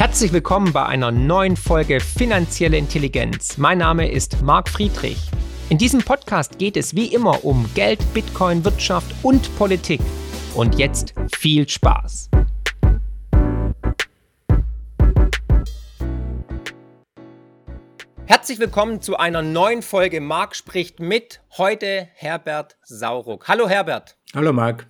Herzlich willkommen bei einer neuen Folge Finanzielle Intelligenz. Mein Name ist Marc Friedrich. In diesem Podcast geht es wie immer um Geld, Bitcoin, Wirtschaft und Politik. Und jetzt viel Spaß. Herzlich willkommen zu einer neuen Folge Marc spricht mit. Heute Herbert Sauruck. Hallo Herbert. Hallo Marc.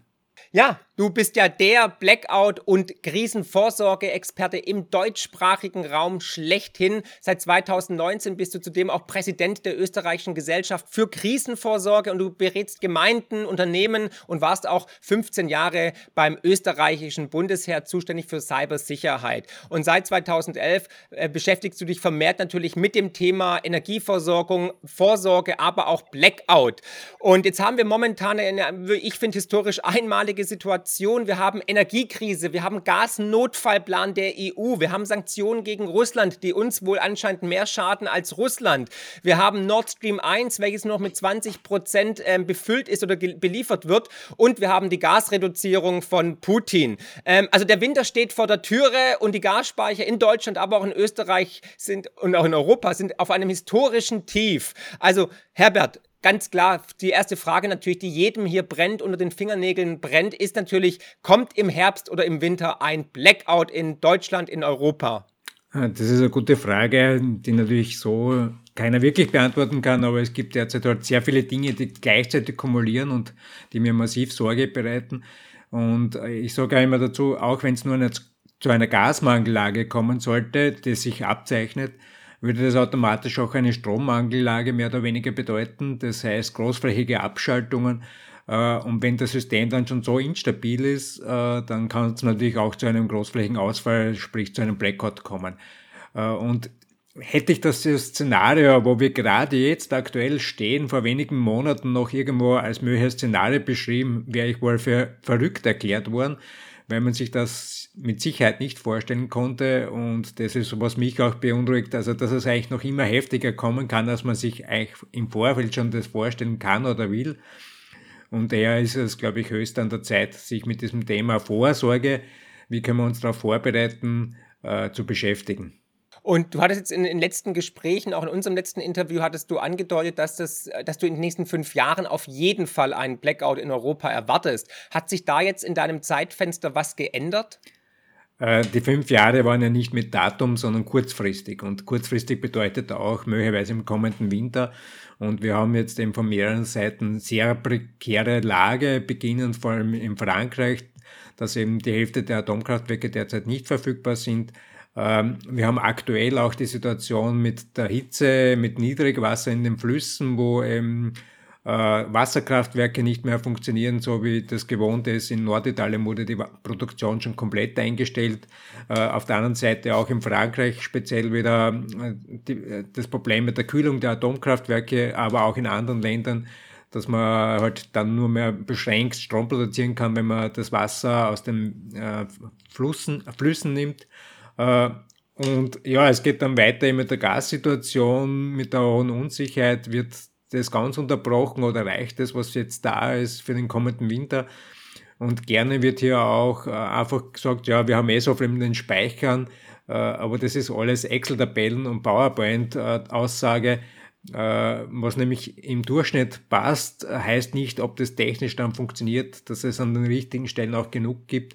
Ja, Du bist ja der Blackout- und Krisenvorsorge-Experte im deutschsprachigen Raum schlechthin. Seit 2019 bist du zudem auch Präsident der österreichischen Gesellschaft für Krisenvorsorge und du berätst Gemeinden, Unternehmen und warst auch 15 Jahre beim österreichischen Bundesheer zuständig für Cybersicherheit. Und seit 2011 äh, beschäftigst du dich vermehrt natürlich mit dem Thema Energieversorgung, Vorsorge, aber auch Blackout. Und jetzt haben wir momentan eine, ich finde, historisch einmalige Situation Inflation, wir haben Energiekrise, wir haben Gasnotfallplan der EU, wir haben Sanktionen gegen Russland, die uns wohl anscheinend mehr schaden als Russland. Wir haben Nord Stream 1, welches noch mit 20 Prozent ähm, befüllt ist oder beliefert wird. Und wir haben die Gasreduzierung von Putin. Ähm, also der Winter steht vor der Türe und die Gasspeicher in Deutschland, aber auch in Österreich sind und auch in Europa sind auf einem historischen Tief. Also Herbert, ganz klar, die erste Frage natürlich, die jedem hier brennt, unter den Fingernägeln brennt, ist natürlich, kommt im Herbst oder im Winter ein Blackout in Deutschland, in Europa? Ah, das ist eine gute Frage, die natürlich so keiner wirklich beantworten kann, aber es gibt derzeit halt sehr viele Dinge, die gleichzeitig kumulieren und die mir massiv Sorge bereiten. Und ich sage auch immer dazu, auch wenn es nur eine, zu einer Gasmangellage kommen sollte, die sich abzeichnet, würde das automatisch auch eine Strommangellage mehr oder weniger bedeuten. Das heißt großflächige Abschaltungen. Äh, und wenn das System dann schon so instabil ist, äh, dann kann es natürlich auch zu einem großflächigen Ausfall, sprich zu einem Blackout kommen. Äh, und hätte ich das Szenario, wo wir gerade jetzt aktuell stehen, vor wenigen Monaten noch irgendwo als mögliches Szenario beschrieben, wäre ich wohl für verrückt erklärt worden weil man sich das mit Sicherheit nicht vorstellen konnte. Und das ist, was mich auch beunruhigt, also dass es eigentlich noch immer heftiger kommen kann, als man sich eigentlich im Vorfeld schon das vorstellen kann oder will. Und daher ist es, glaube ich, höchst an der Zeit, sich mit diesem Thema Vorsorge, wie können wir uns darauf vorbereiten, äh, zu beschäftigen. Und du hattest jetzt in den letzten Gesprächen, auch in unserem letzten Interview, hattest du angedeutet, dass, das, dass du in den nächsten fünf Jahren auf jeden Fall einen Blackout in Europa erwartest. Hat sich da jetzt in deinem Zeitfenster was geändert? Äh, die fünf Jahre waren ja nicht mit Datum, sondern kurzfristig. Und kurzfristig bedeutet auch möglicherweise im kommenden Winter. Und wir haben jetzt eben von mehreren Seiten sehr prekäre Lage, beginnend vor allem in Frankreich, dass eben die Hälfte der Atomkraftwerke derzeit nicht verfügbar sind. Ähm, wir haben aktuell auch die Situation mit der Hitze, mit Niedrigwasser in den Flüssen, wo eben äh, Wasserkraftwerke nicht mehr funktionieren, so wie das gewohnt ist. In Norditalien wurde die Produktion schon komplett eingestellt. Äh, auf der anderen Seite auch in Frankreich speziell wieder äh, das Problem mit der Kühlung der Atomkraftwerke, aber auch in anderen Ländern dass man halt dann nur mehr beschränkt Strom produzieren kann, wenn man das Wasser aus den Flüssen, Flüssen nimmt. Äh, und ja, es geht dann weiter mit der Gassituation, mit der hohen Unsicherheit. Wird das ganz unterbrochen oder reicht das, was jetzt da ist für den kommenden Winter? Und gerne wird hier auch äh, einfach gesagt, ja, wir haben eh so viel in den Speichern, äh, aber das ist alles Excel-Tabellen und PowerPoint-Aussage. Was nämlich im Durchschnitt passt, heißt nicht, ob das technisch dann funktioniert, dass es an den richtigen Stellen auch genug gibt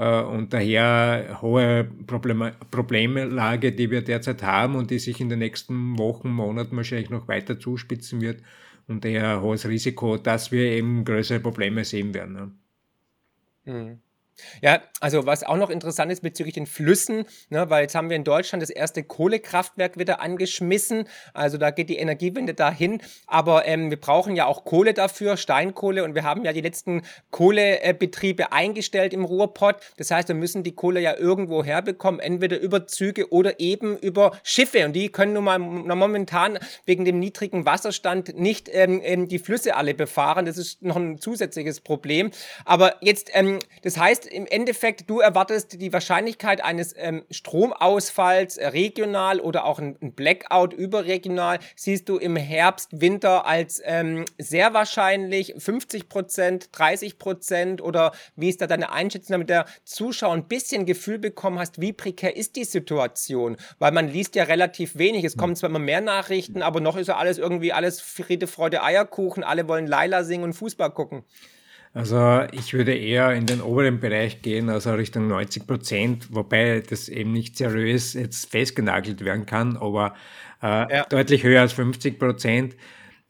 und daher hohe Problemlage, die wir derzeit haben und die sich in den nächsten Wochen, Monaten wahrscheinlich noch weiter zuspitzen wird und daher hohes Risiko, dass wir eben größere Probleme sehen werden. Mhm. Ja, also was auch noch interessant ist bezüglich den Flüssen, ne, weil jetzt haben wir in Deutschland das erste Kohlekraftwerk wieder angeschmissen. Also da geht die Energiewende dahin. Aber ähm, wir brauchen ja auch Kohle dafür, Steinkohle. Und wir haben ja die letzten Kohlebetriebe eingestellt im Ruhrpott. Das heißt, wir müssen die Kohle ja irgendwo herbekommen, entweder über Züge oder eben über Schiffe. Und die können nun mal momentan wegen dem niedrigen Wasserstand nicht ähm, die Flüsse alle befahren. Das ist noch ein zusätzliches Problem. Aber jetzt, ähm, das heißt, im Endeffekt, du erwartest die Wahrscheinlichkeit eines ähm, Stromausfalls äh, regional oder auch ein, ein, Blackout überregional, siehst du im Herbst, Winter als ähm, sehr wahrscheinlich 50 Prozent, 30 Prozent oder wie ist da deine Einschätzung, damit der Zuschauer ein bisschen Gefühl bekommen hast, wie prekär ist die Situation? Weil man liest ja relativ wenig. Es kommen zwar immer mehr Nachrichten, aber noch ist ja alles irgendwie alles Friede, Freude, Eierkuchen. Alle wollen Laila singen und Fußball gucken. Also ich würde eher in den oberen Bereich gehen, also Richtung 90 Prozent, wobei das eben nicht seriös jetzt festgenagelt werden kann, aber äh, ja. deutlich höher als 50 Prozent.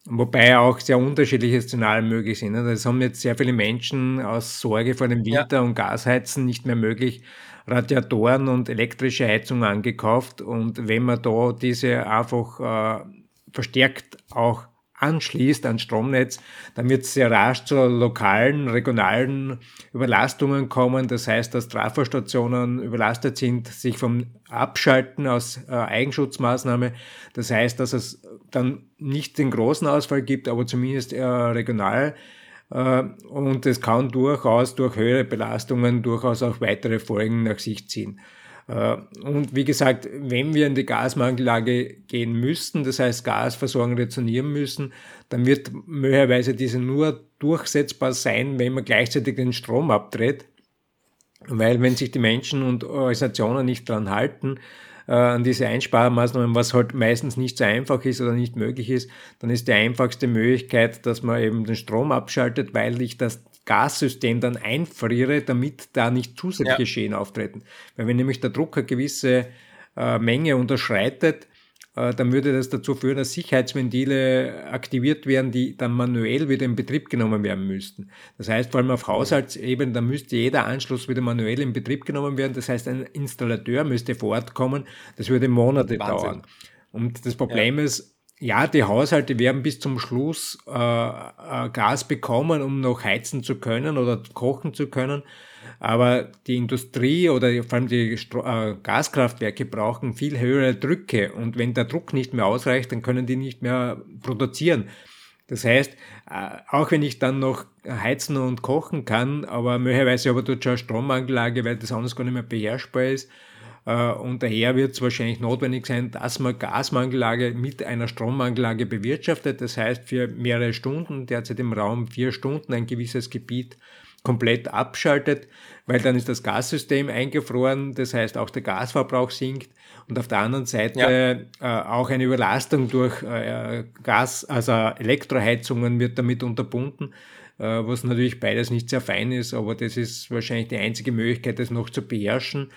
Wobei auch sehr unterschiedliche Szenarien möglich sind. Das also haben jetzt sehr viele Menschen aus Sorge vor dem Winter ja. und Gasheizen nicht mehr möglich Radiatoren und elektrische Heizung angekauft. Und wenn man da diese einfach äh, verstärkt auch anschließt an Stromnetz, dann wird es sehr rasch zu lokalen, regionalen Überlastungen kommen. Das heißt, dass Trafostationen überlastet sind, sich vom Abschalten aus äh, Eigenschutzmaßnahme. Das heißt, dass es dann nicht den großen Ausfall gibt, aber zumindest äh, regional. Äh, und es kann durchaus durch höhere Belastungen durchaus auch weitere Folgen nach sich ziehen. Äh, und wie gesagt, wenn wir in die Gasmangellage gehen müssten, das heißt Gasversorgung rezonieren müssen, dann wird möglicherweise diese nur durchsetzbar sein, wenn man gleichzeitig den Strom abdreht. Weil wenn sich die Menschen und Organisationen nicht dran halten, äh, an diese Einsparmaßnahmen, was halt meistens nicht so einfach ist oder nicht möglich ist, dann ist die einfachste Möglichkeit, dass man eben den Strom abschaltet, weil ich das Gassystem dann einfriere, damit da nicht zusätzliche ja. Schäden auftreten. Weil wenn nämlich der Druck eine gewisse äh, Menge unterschreitet, äh, dann würde das dazu führen, dass Sicherheitsventile aktiviert werden, die dann manuell wieder in Betrieb genommen werden müssten. Das heißt, vor allem auf Haushaltsebene, da müsste jeder Anschluss wieder manuell in Betrieb genommen werden. Das heißt, ein Installateur müsste vor Ort kommen. Das würde Monate Wahnsinn. dauern. Und das Problem ja. ist, ja, die Haushalte werden bis zum Schluss äh, äh, Gas bekommen, um noch heizen zu können oder kochen zu können. Aber die Industrie oder vor allem die Stro äh, Gaskraftwerke brauchen viel höhere Drücke. Und wenn der Druck nicht mehr ausreicht, dann können die nicht mehr produzieren. Das heißt, äh, auch wenn ich dann noch heizen und kochen kann, aber möglicherweise aber dort schon eine Strommangellage, weil das anders gar nicht mehr beherrschbar ist, und daher wird es wahrscheinlich notwendig sein, dass man Gasmangellage mit einer Strommangellage bewirtschaftet. Das heißt, für mehrere Stunden, derzeit im Raum vier Stunden, ein gewisses Gebiet komplett abschaltet, weil dann ist das Gassystem eingefroren, das heißt auch der Gasverbrauch sinkt und auf der anderen Seite ja. äh, auch eine Überlastung durch äh, Gas, also Elektroheizungen wird damit unterbunden, äh, was natürlich beides nicht sehr fein ist, aber das ist wahrscheinlich die einzige Möglichkeit, das noch zu beherrschen.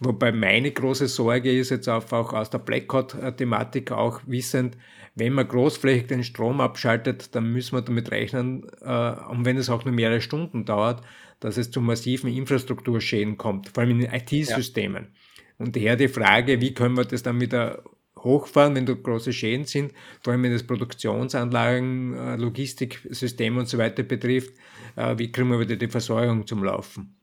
Wobei meine große Sorge ist jetzt auch, auch aus der Blackout-Thematik auch wissend, wenn man großflächig den Strom abschaltet, dann müssen wir damit rechnen, äh, und wenn es auch nur mehrere Stunden dauert, dass es zu massiven Infrastrukturschäden kommt, vor allem in den IT-Systemen. Ja. Und daher die Frage, wie können wir das dann wieder hochfahren, wenn da große Schäden sind, vor allem wenn es Produktionsanlagen, äh, Logistiksysteme und so weiter betrifft, äh, wie kriegen wir wieder die Versorgung zum Laufen?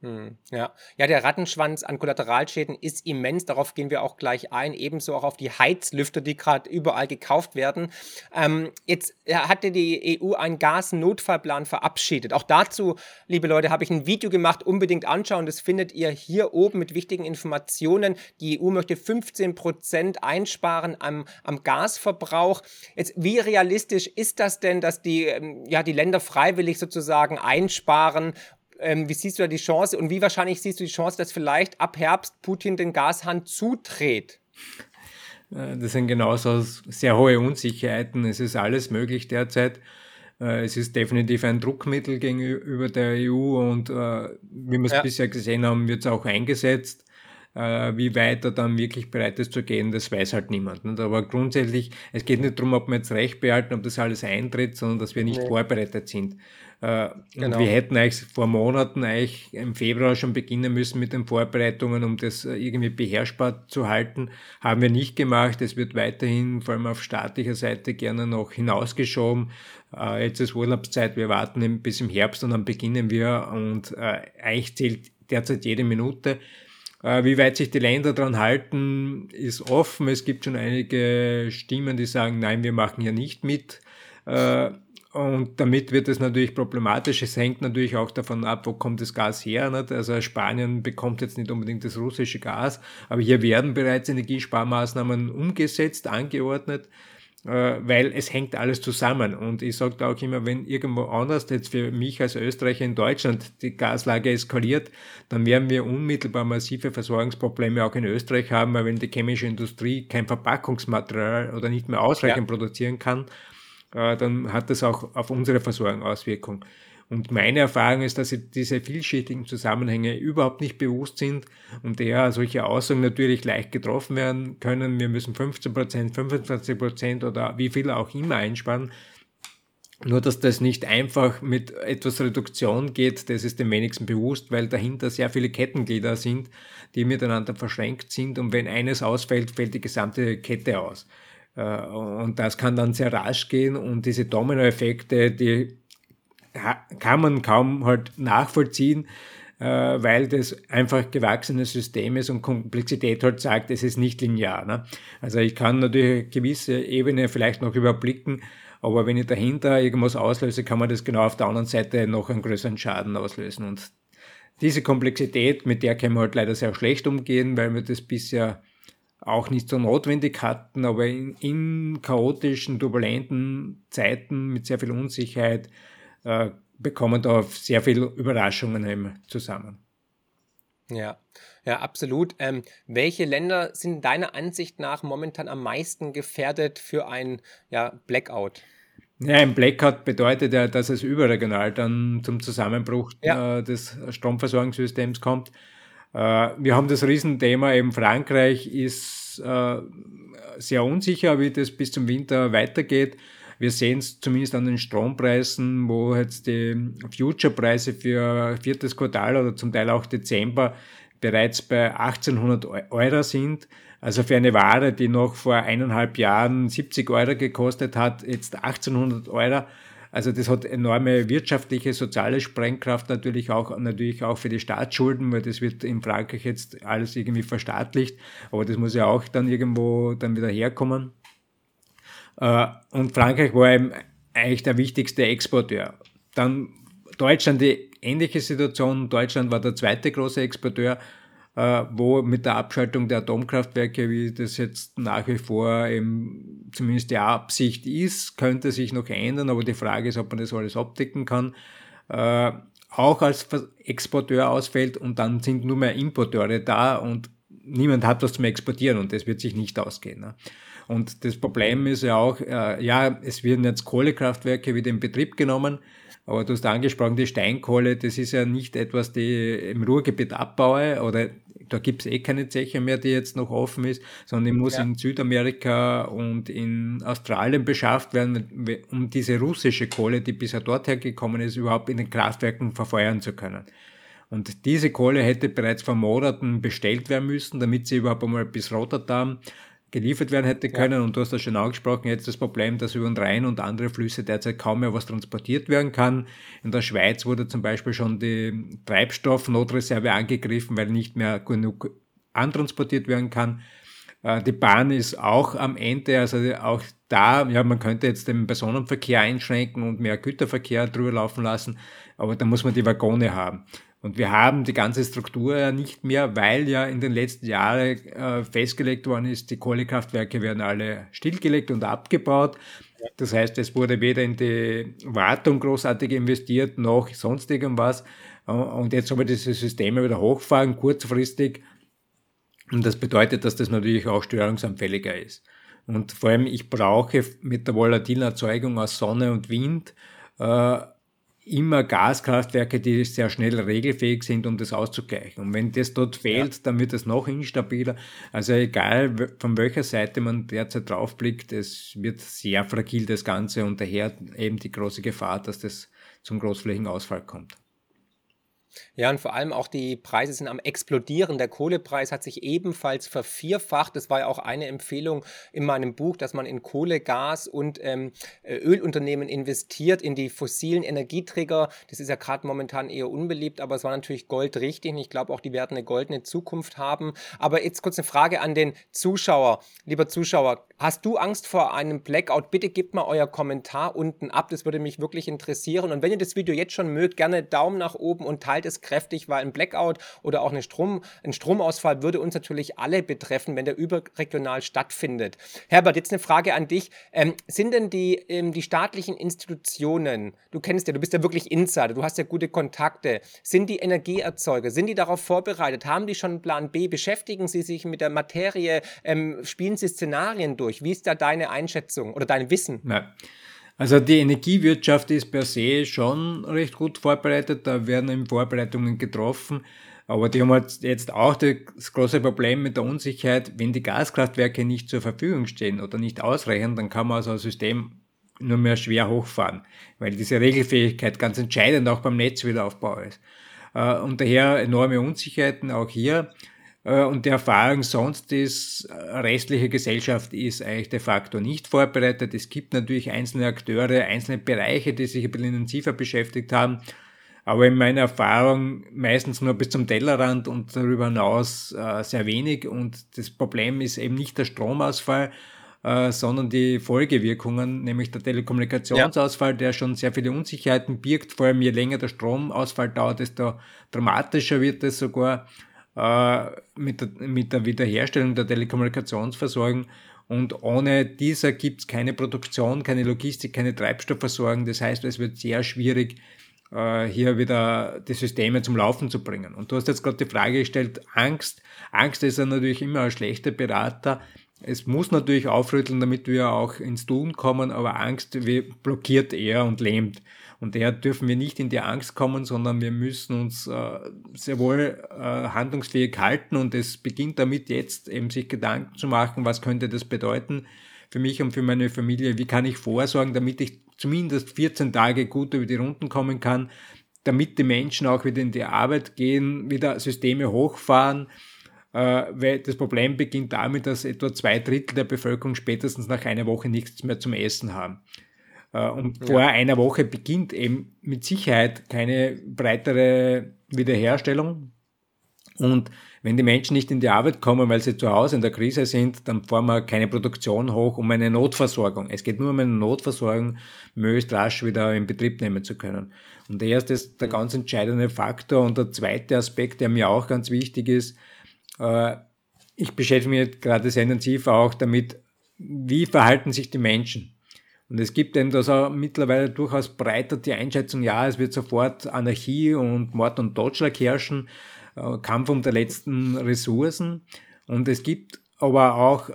Hm, ja. ja, der Rattenschwanz an Kollateralschäden ist immens. Darauf gehen wir auch gleich ein. Ebenso auch auf die Heizlüfter, die gerade überall gekauft werden. Ähm, jetzt hatte die EU einen Gasnotfallplan verabschiedet. Auch dazu, liebe Leute, habe ich ein Video gemacht. Unbedingt anschauen. Das findet ihr hier oben mit wichtigen Informationen. Die EU möchte 15 Prozent einsparen am, am Gasverbrauch. Jetzt, wie realistisch ist das denn, dass die, ähm, ja, die Länder freiwillig sozusagen einsparen ähm, wie siehst du da die Chance und wie wahrscheinlich siehst du die Chance, dass vielleicht ab Herbst Putin den Gashahn zudreht? Äh, das sind genauso sehr hohe Unsicherheiten. Es ist alles möglich derzeit. Äh, es ist definitiv ein Druckmittel gegenüber der EU und äh, wie wir es ja. bisher gesehen haben, wird es auch eingesetzt. Wie weit er dann wirklich bereit ist zu gehen, das weiß halt niemand. Aber grundsätzlich, es geht nicht darum, ob wir jetzt Recht behalten, ob das alles eintritt, sondern dass wir nicht nee. vorbereitet sind. Äh, genau. Und wir hätten eigentlich vor Monaten eigentlich im Februar schon beginnen müssen mit den Vorbereitungen, um das äh, irgendwie beherrschbar zu halten. Haben wir nicht gemacht. Es wird weiterhin, vor allem auf staatlicher Seite, gerne noch hinausgeschoben. Äh, jetzt ist Urlaubszeit. Wir warten bis im Herbst und dann beginnen wir. Und eigentlich zählt derzeit jede Minute. Wie weit sich die Länder daran halten, ist offen. Es gibt schon einige Stimmen, die sagen, nein, wir machen hier nicht mit. Und damit wird es natürlich problematisch. Es hängt natürlich auch davon ab, wo kommt das Gas her. Nicht? Also Spanien bekommt jetzt nicht unbedingt das russische Gas, aber hier werden bereits Energiesparmaßnahmen umgesetzt, angeordnet, äh, weil es hängt alles zusammen. Und ich sage da auch immer, wenn irgendwo anders, jetzt für mich als Österreicher in Deutschland, die Gaslage eskaliert, dann werden wir unmittelbar massive Versorgungsprobleme auch in Österreich haben, weil wenn die chemische Industrie kein Verpackungsmaterial oder nicht mehr ausreichend ja. produzieren kann, dann hat das auch auf unsere Versorgung Auswirkungen. Und meine Erfahrung ist, dass diese vielschichtigen Zusammenhänge überhaupt nicht bewusst sind und eher solche Aussagen natürlich leicht getroffen werden können. Wir müssen 15 Prozent, 25 Prozent oder wie viel auch immer einsparen. Nur, dass das nicht einfach mit etwas Reduktion geht, das ist dem wenigsten bewusst, weil dahinter sehr viele Kettenglieder sind, die miteinander verschränkt sind und wenn eines ausfällt, fällt die gesamte Kette aus. Äh, und das kann dann sehr rasch gehen und diese Dominoeffekte, die kann man kaum halt nachvollziehen, äh, weil das einfach gewachsenes System ist und Komplexität halt sagt, es ist nicht linear. Ne? Also ich kann natürlich eine gewisse Ebene vielleicht noch überblicken, aber wenn ich dahinter irgendwas auslöse, kann man das genau auf der anderen Seite noch einen größeren Schaden auslösen. Und diese Komplexität, mit der können wir halt leider sehr schlecht umgehen, weil wir das bisher auch nicht so notwendig hatten, aber in, in chaotischen, turbulenten Zeiten mit sehr viel Unsicherheit äh, bekommen da sehr viele Überraschungen zusammen. Ja, ja, absolut. Ähm, welche Länder sind deiner Ansicht nach momentan am meisten gefährdet für ein ja, Blackout? Ja, ein Blackout bedeutet ja, dass es überregional dann zum Zusammenbruch ja. äh, des Stromversorgungssystems kommt. Äh, wir haben das Riesenthema, eben Frankreich ist äh, sehr unsicher, wie das bis zum Winter weitergeht. Wir sehen es zumindest an den Strompreisen, wo jetzt die Future-Preise für viertes Quartal oder zum Teil auch Dezember bereits bei 1800 Euro sind. Also für eine Ware, die noch vor eineinhalb Jahren 70 Euro gekostet hat, jetzt 1800 Euro. Also das hat enorme wirtschaftliche, soziale Sprengkraft natürlich auch, natürlich auch für die Staatsschulden, weil das wird in Frankreich jetzt alles irgendwie verstaatlicht, aber das muss ja auch dann irgendwo dann wieder herkommen. Äh, und Frankreich war eben eigentlich der wichtigste Exporteur. Dann Deutschland die ähnliche Situation. Deutschland war der zweite große Exporteur wo mit der Abschaltung der Atomkraftwerke, wie das jetzt nach wie vor eben zumindest die Absicht ist, könnte sich noch ändern, aber die Frage ist, ob man das alles abdecken kann, äh, auch als Exporteur ausfällt und dann sind nur mehr Importeure da und niemand hat was zum Exportieren und das wird sich nicht ausgehen. Ne? Und das Problem ist ja auch, äh, ja, es werden jetzt Kohlekraftwerke wieder in Betrieb genommen, aber du hast angesprochen, die Steinkohle, das ist ja nicht etwas, die im Ruhrgebiet abbaue oder da gibt es eh keine Zeche mehr, die jetzt noch offen ist, sondern die muss ja. in Südamerika und in Australien beschafft werden, um diese russische Kohle, die bisher dort hergekommen ist, überhaupt in den Kraftwerken verfeuern zu können. Und diese Kohle hätte bereits vor Monaten bestellt werden müssen, damit sie überhaupt einmal bis Rotterdam geliefert werden hätte können. Ja. Und du hast das schon angesprochen, jetzt das Problem, dass über den Rhein und andere Flüsse derzeit kaum mehr was transportiert werden kann. In der Schweiz wurde zum Beispiel schon die Treibstoffnotreserve angegriffen, weil nicht mehr genug antransportiert werden kann. Äh, die Bahn ist auch am Ende, also auch da, ja, man könnte jetzt den Personenverkehr einschränken und mehr Güterverkehr drüber laufen lassen, aber da muss man die Waggone haben. Und wir haben die ganze Struktur ja nicht mehr, weil ja in den letzten Jahren äh, festgelegt worden ist, die Kohlekraftwerke werden alle stillgelegt und abgebaut. Das heißt, es wurde weder in die Wartung großartig investiert, noch sonst irgendwas. Und jetzt soll man diese Systeme wieder hochfahren, kurzfristig. Und das bedeutet, dass das natürlich auch störungsanfälliger ist. Und vor allem, ich brauche mit der volatilen Erzeugung aus Sonne und Wind äh, immer Gaskraftwerke, die sehr schnell regelfähig sind, um das auszugleichen. Und wenn das dort fehlt, ja. dann wird es noch instabiler. Also egal, von welcher Seite man derzeit draufblickt, es wird sehr fragil das Ganze und daher eben die große Gefahr, dass das zum Großflächenausfall kommt. Ja, und vor allem auch die Preise sind am explodieren. Der Kohlepreis hat sich ebenfalls vervierfacht. Das war ja auch eine Empfehlung in meinem Buch, dass man in Kohle, Gas und ähm, äh, Ölunternehmen investiert, in die fossilen Energieträger. Das ist ja gerade momentan eher unbeliebt, aber es war natürlich Gold richtig. Und ich glaube auch, die werden eine goldene Zukunft haben. Aber jetzt kurz eine Frage an den Zuschauer. Lieber Zuschauer, hast du Angst vor einem Blackout? Bitte gebt mal euer Kommentar unten ab. Das würde mich wirklich interessieren. Und wenn ihr das Video jetzt schon mögt, gerne Daumen nach oben und teilt es kräftig, weil ein Blackout oder auch eine Strom, ein Stromausfall würde uns natürlich alle betreffen, wenn der überregional stattfindet. Herbert, jetzt eine Frage an dich. Ähm, sind denn die, ähm, die staatlichen Institutionen, du kennst ja, du bist ja wirklich Insider, du hast ja gute Kontakte, sind die Energieerzeuger, sind die darauf vorbereitet? Haben die schon einen Plan B? Beschäftigen sie sich mit der Materie? Ähm, spielen sie Szenarien durch? Wie ist da deine Einschätzung oder dein Wissen? Ja. Also die Energiewirtschaft ist per se schon recht gut vorbereitet, da werden eben Vorbereitungen getroffen. Aber die haben halt jetzt auch das große Problem mit der Unsicherheit, wenn die Gaskraftwerke nicht zur Verfügung stehen oder nicht ausreichen, dann kann man so ein System nur mehr schwer hochfahren, weil diese Regelfähigkeit ganz entscheidend auch beim Netzwiederaufbau ist. Äh, und daher enorme Unsicherheiten auch hier. Äh, und die Erfahrung sonst ist, äh, restliche Gesellschaft ist eigentlich de facto nicht vorbereitet. Es gibt natürlich einzelne Akteure, einzelne Bereiche, die sich ein bisschen intensiver beschäftigt haben. Aber in meiner Erfahrung meistens nur bis zum Tellerrand und darüber hinaus äh, sehr wenig. Und das Problem ist eben nicht der Stromausfall, sondern die Folgewirkungen, nämlich der Telekommunikationsausfall, ja. der schon sehr viele Unsicherheiten birgt. Vor allem je länger der Stromausfall dauert, desto dramatischer wird es sogar. Äh, mit, der, mit der Wiederherstellung der Telekommunikationsversorgung. Und ohne dieser gibt es keine Produktion, keine Logistik, keine Treibstoffversorgung. Das heißt, es wird sehr schwierig, äh, hier wieder die Systeme zum Laufen zu bringen. Und du hast jetzt gerade die Frage gestellt, Angst. Angst ist ja natürlich immer ein schlechter Berater. Es muss natürlich aufrütteln, damit wir auch ins Tun kommen, aber Angst blockiert eher und lähmt. Und daher dürfen wir nicht in die Angst kommen, sondern wir müssen uns äh, sehr wohl äh, handlungsfähig halten. Und es beginnt damit jetzt eben sich Gedanken zu machen, was könnte das bedeuten für mich und für meine Familie, wie kann ich vorsorgen, damit ich zumindest 14 Tage gut über die Runden kommen kann, damit die Menschen auch wieder in die Arbeit gehen, wieder Systeme hochfahren, äh, weil das Problem beginnt damit, dass etwa zwei Drittel der Bevölkerung spätestens nach einer Woche nichts mehr zum Essen haben. Äh, und vor ja. einer Woche beginnt eben mit Sicherheit keine breitere Wiederherstellung. Und wenn die Menschen nicht in die Arbeit kommen, weil sie zu Hause in der Krise sind, dann fahren wir keine Produktion hoch, um eine Notversorgung. Es geht nur um eine Notversorgung, möglichst rasch wieder in Betrieb nehmen zu können. Und der erste ist der ganz entscheidende Faktor. Und der zweite Aspekt, der mir auch ganz wichtig ist, äh, ich beschäftige mich gerade sehr intensiv auch damit, wie verhalten sich die Menschen? Und es gibt eben da so mittlerweile durchaus breiter die Einschätzung, ja, es wird sofort Anarchie und Mord und Totschlag herrschen, äh, Kampf um die letzten Ressourcen. Und es gibt aber auch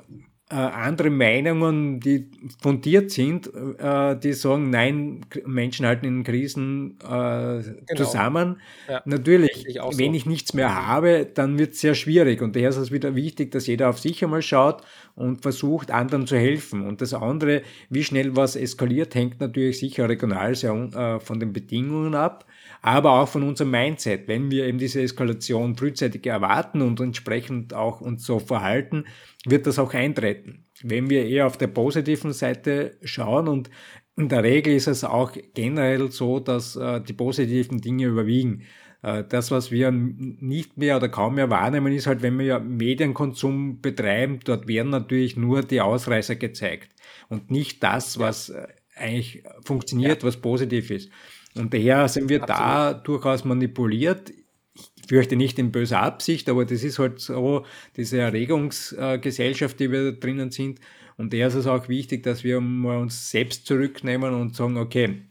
andere Meinungen, die fundiert sind, äh, die sagen, nein, Menschen halten in Krisen äh, genau. zusammen. Ja, Natürlich, ich wenn so. ich nichts mehr habe, dann wird es sehr schwierig. Und daher ist es wieder wichtig, dass jeder auf sich einmal schaut und versucht, anderen zu helfen. Und das andere, wie schnell was eskaliert, hängt natürlich sicher regional sehr äh, von den Bedingungen ab aber auch von unserem Mindset. Wenn wir eben diese Eskalation frühzeitig erwarten und entsprechend auch uns so verhalten, wird das auch eintreten. Wenn wir eher auf der positiven Seite schauen und in der Regel ist es auch generell so, dass äh, die positiven Dinge überwiegen. Äh, das, was wir nicht mehr oder kaum mehr wahrnehmen, ist halt, wenn wir ja Medienkonsum betreiben, dort werden natürlich nur die Ausreißer gezeigt und nicht das, was äh, eigentlich funktioniert, ja. was positiv ist. Und daher sind wir Absolut. da durchaus manipuliert. Ich fürchte nicht in böser Absicht, aber das ist halt so diese Erregungsgesellschaft, die wir da drinnen sind. Und daher ist es auch wichtig, dass wir mal uns selbst zurücknehmen und sagen, okay,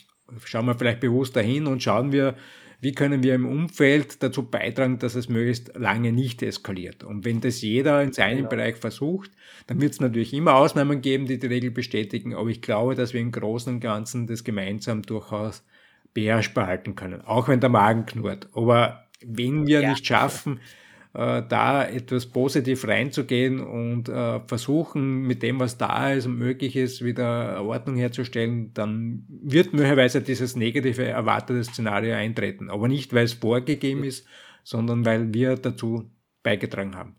schauen wir vielleicht bewusst dahin und schauen wir, wie können wir im Umfeld dazu beitragen, dass es möglichst lange nicht eskaliert. Und wenn das jeder in seinem genau. Bereich versucht, dann wird es natürlich immer Ausnahmen geben, die die Regel bestätigen. Aber ich glaube, dass wir im Großen und Ganzen das gemeinsam durchaus beherrschbar halten können, auch wenn der Magen knurrt. Aber wenn wir ja. nicht schaffen, äh, da etwas positiv reinzugehen und äh, versuchen, mit dem, was da ist und möglich ist, wieder Ordnung herzustellen, dann wird möglicherweise dieses negative erwartete Szenario eintreten. Aber nicht, weil es vorgegeben ist, sondern weil wir dazu beigetragen haben.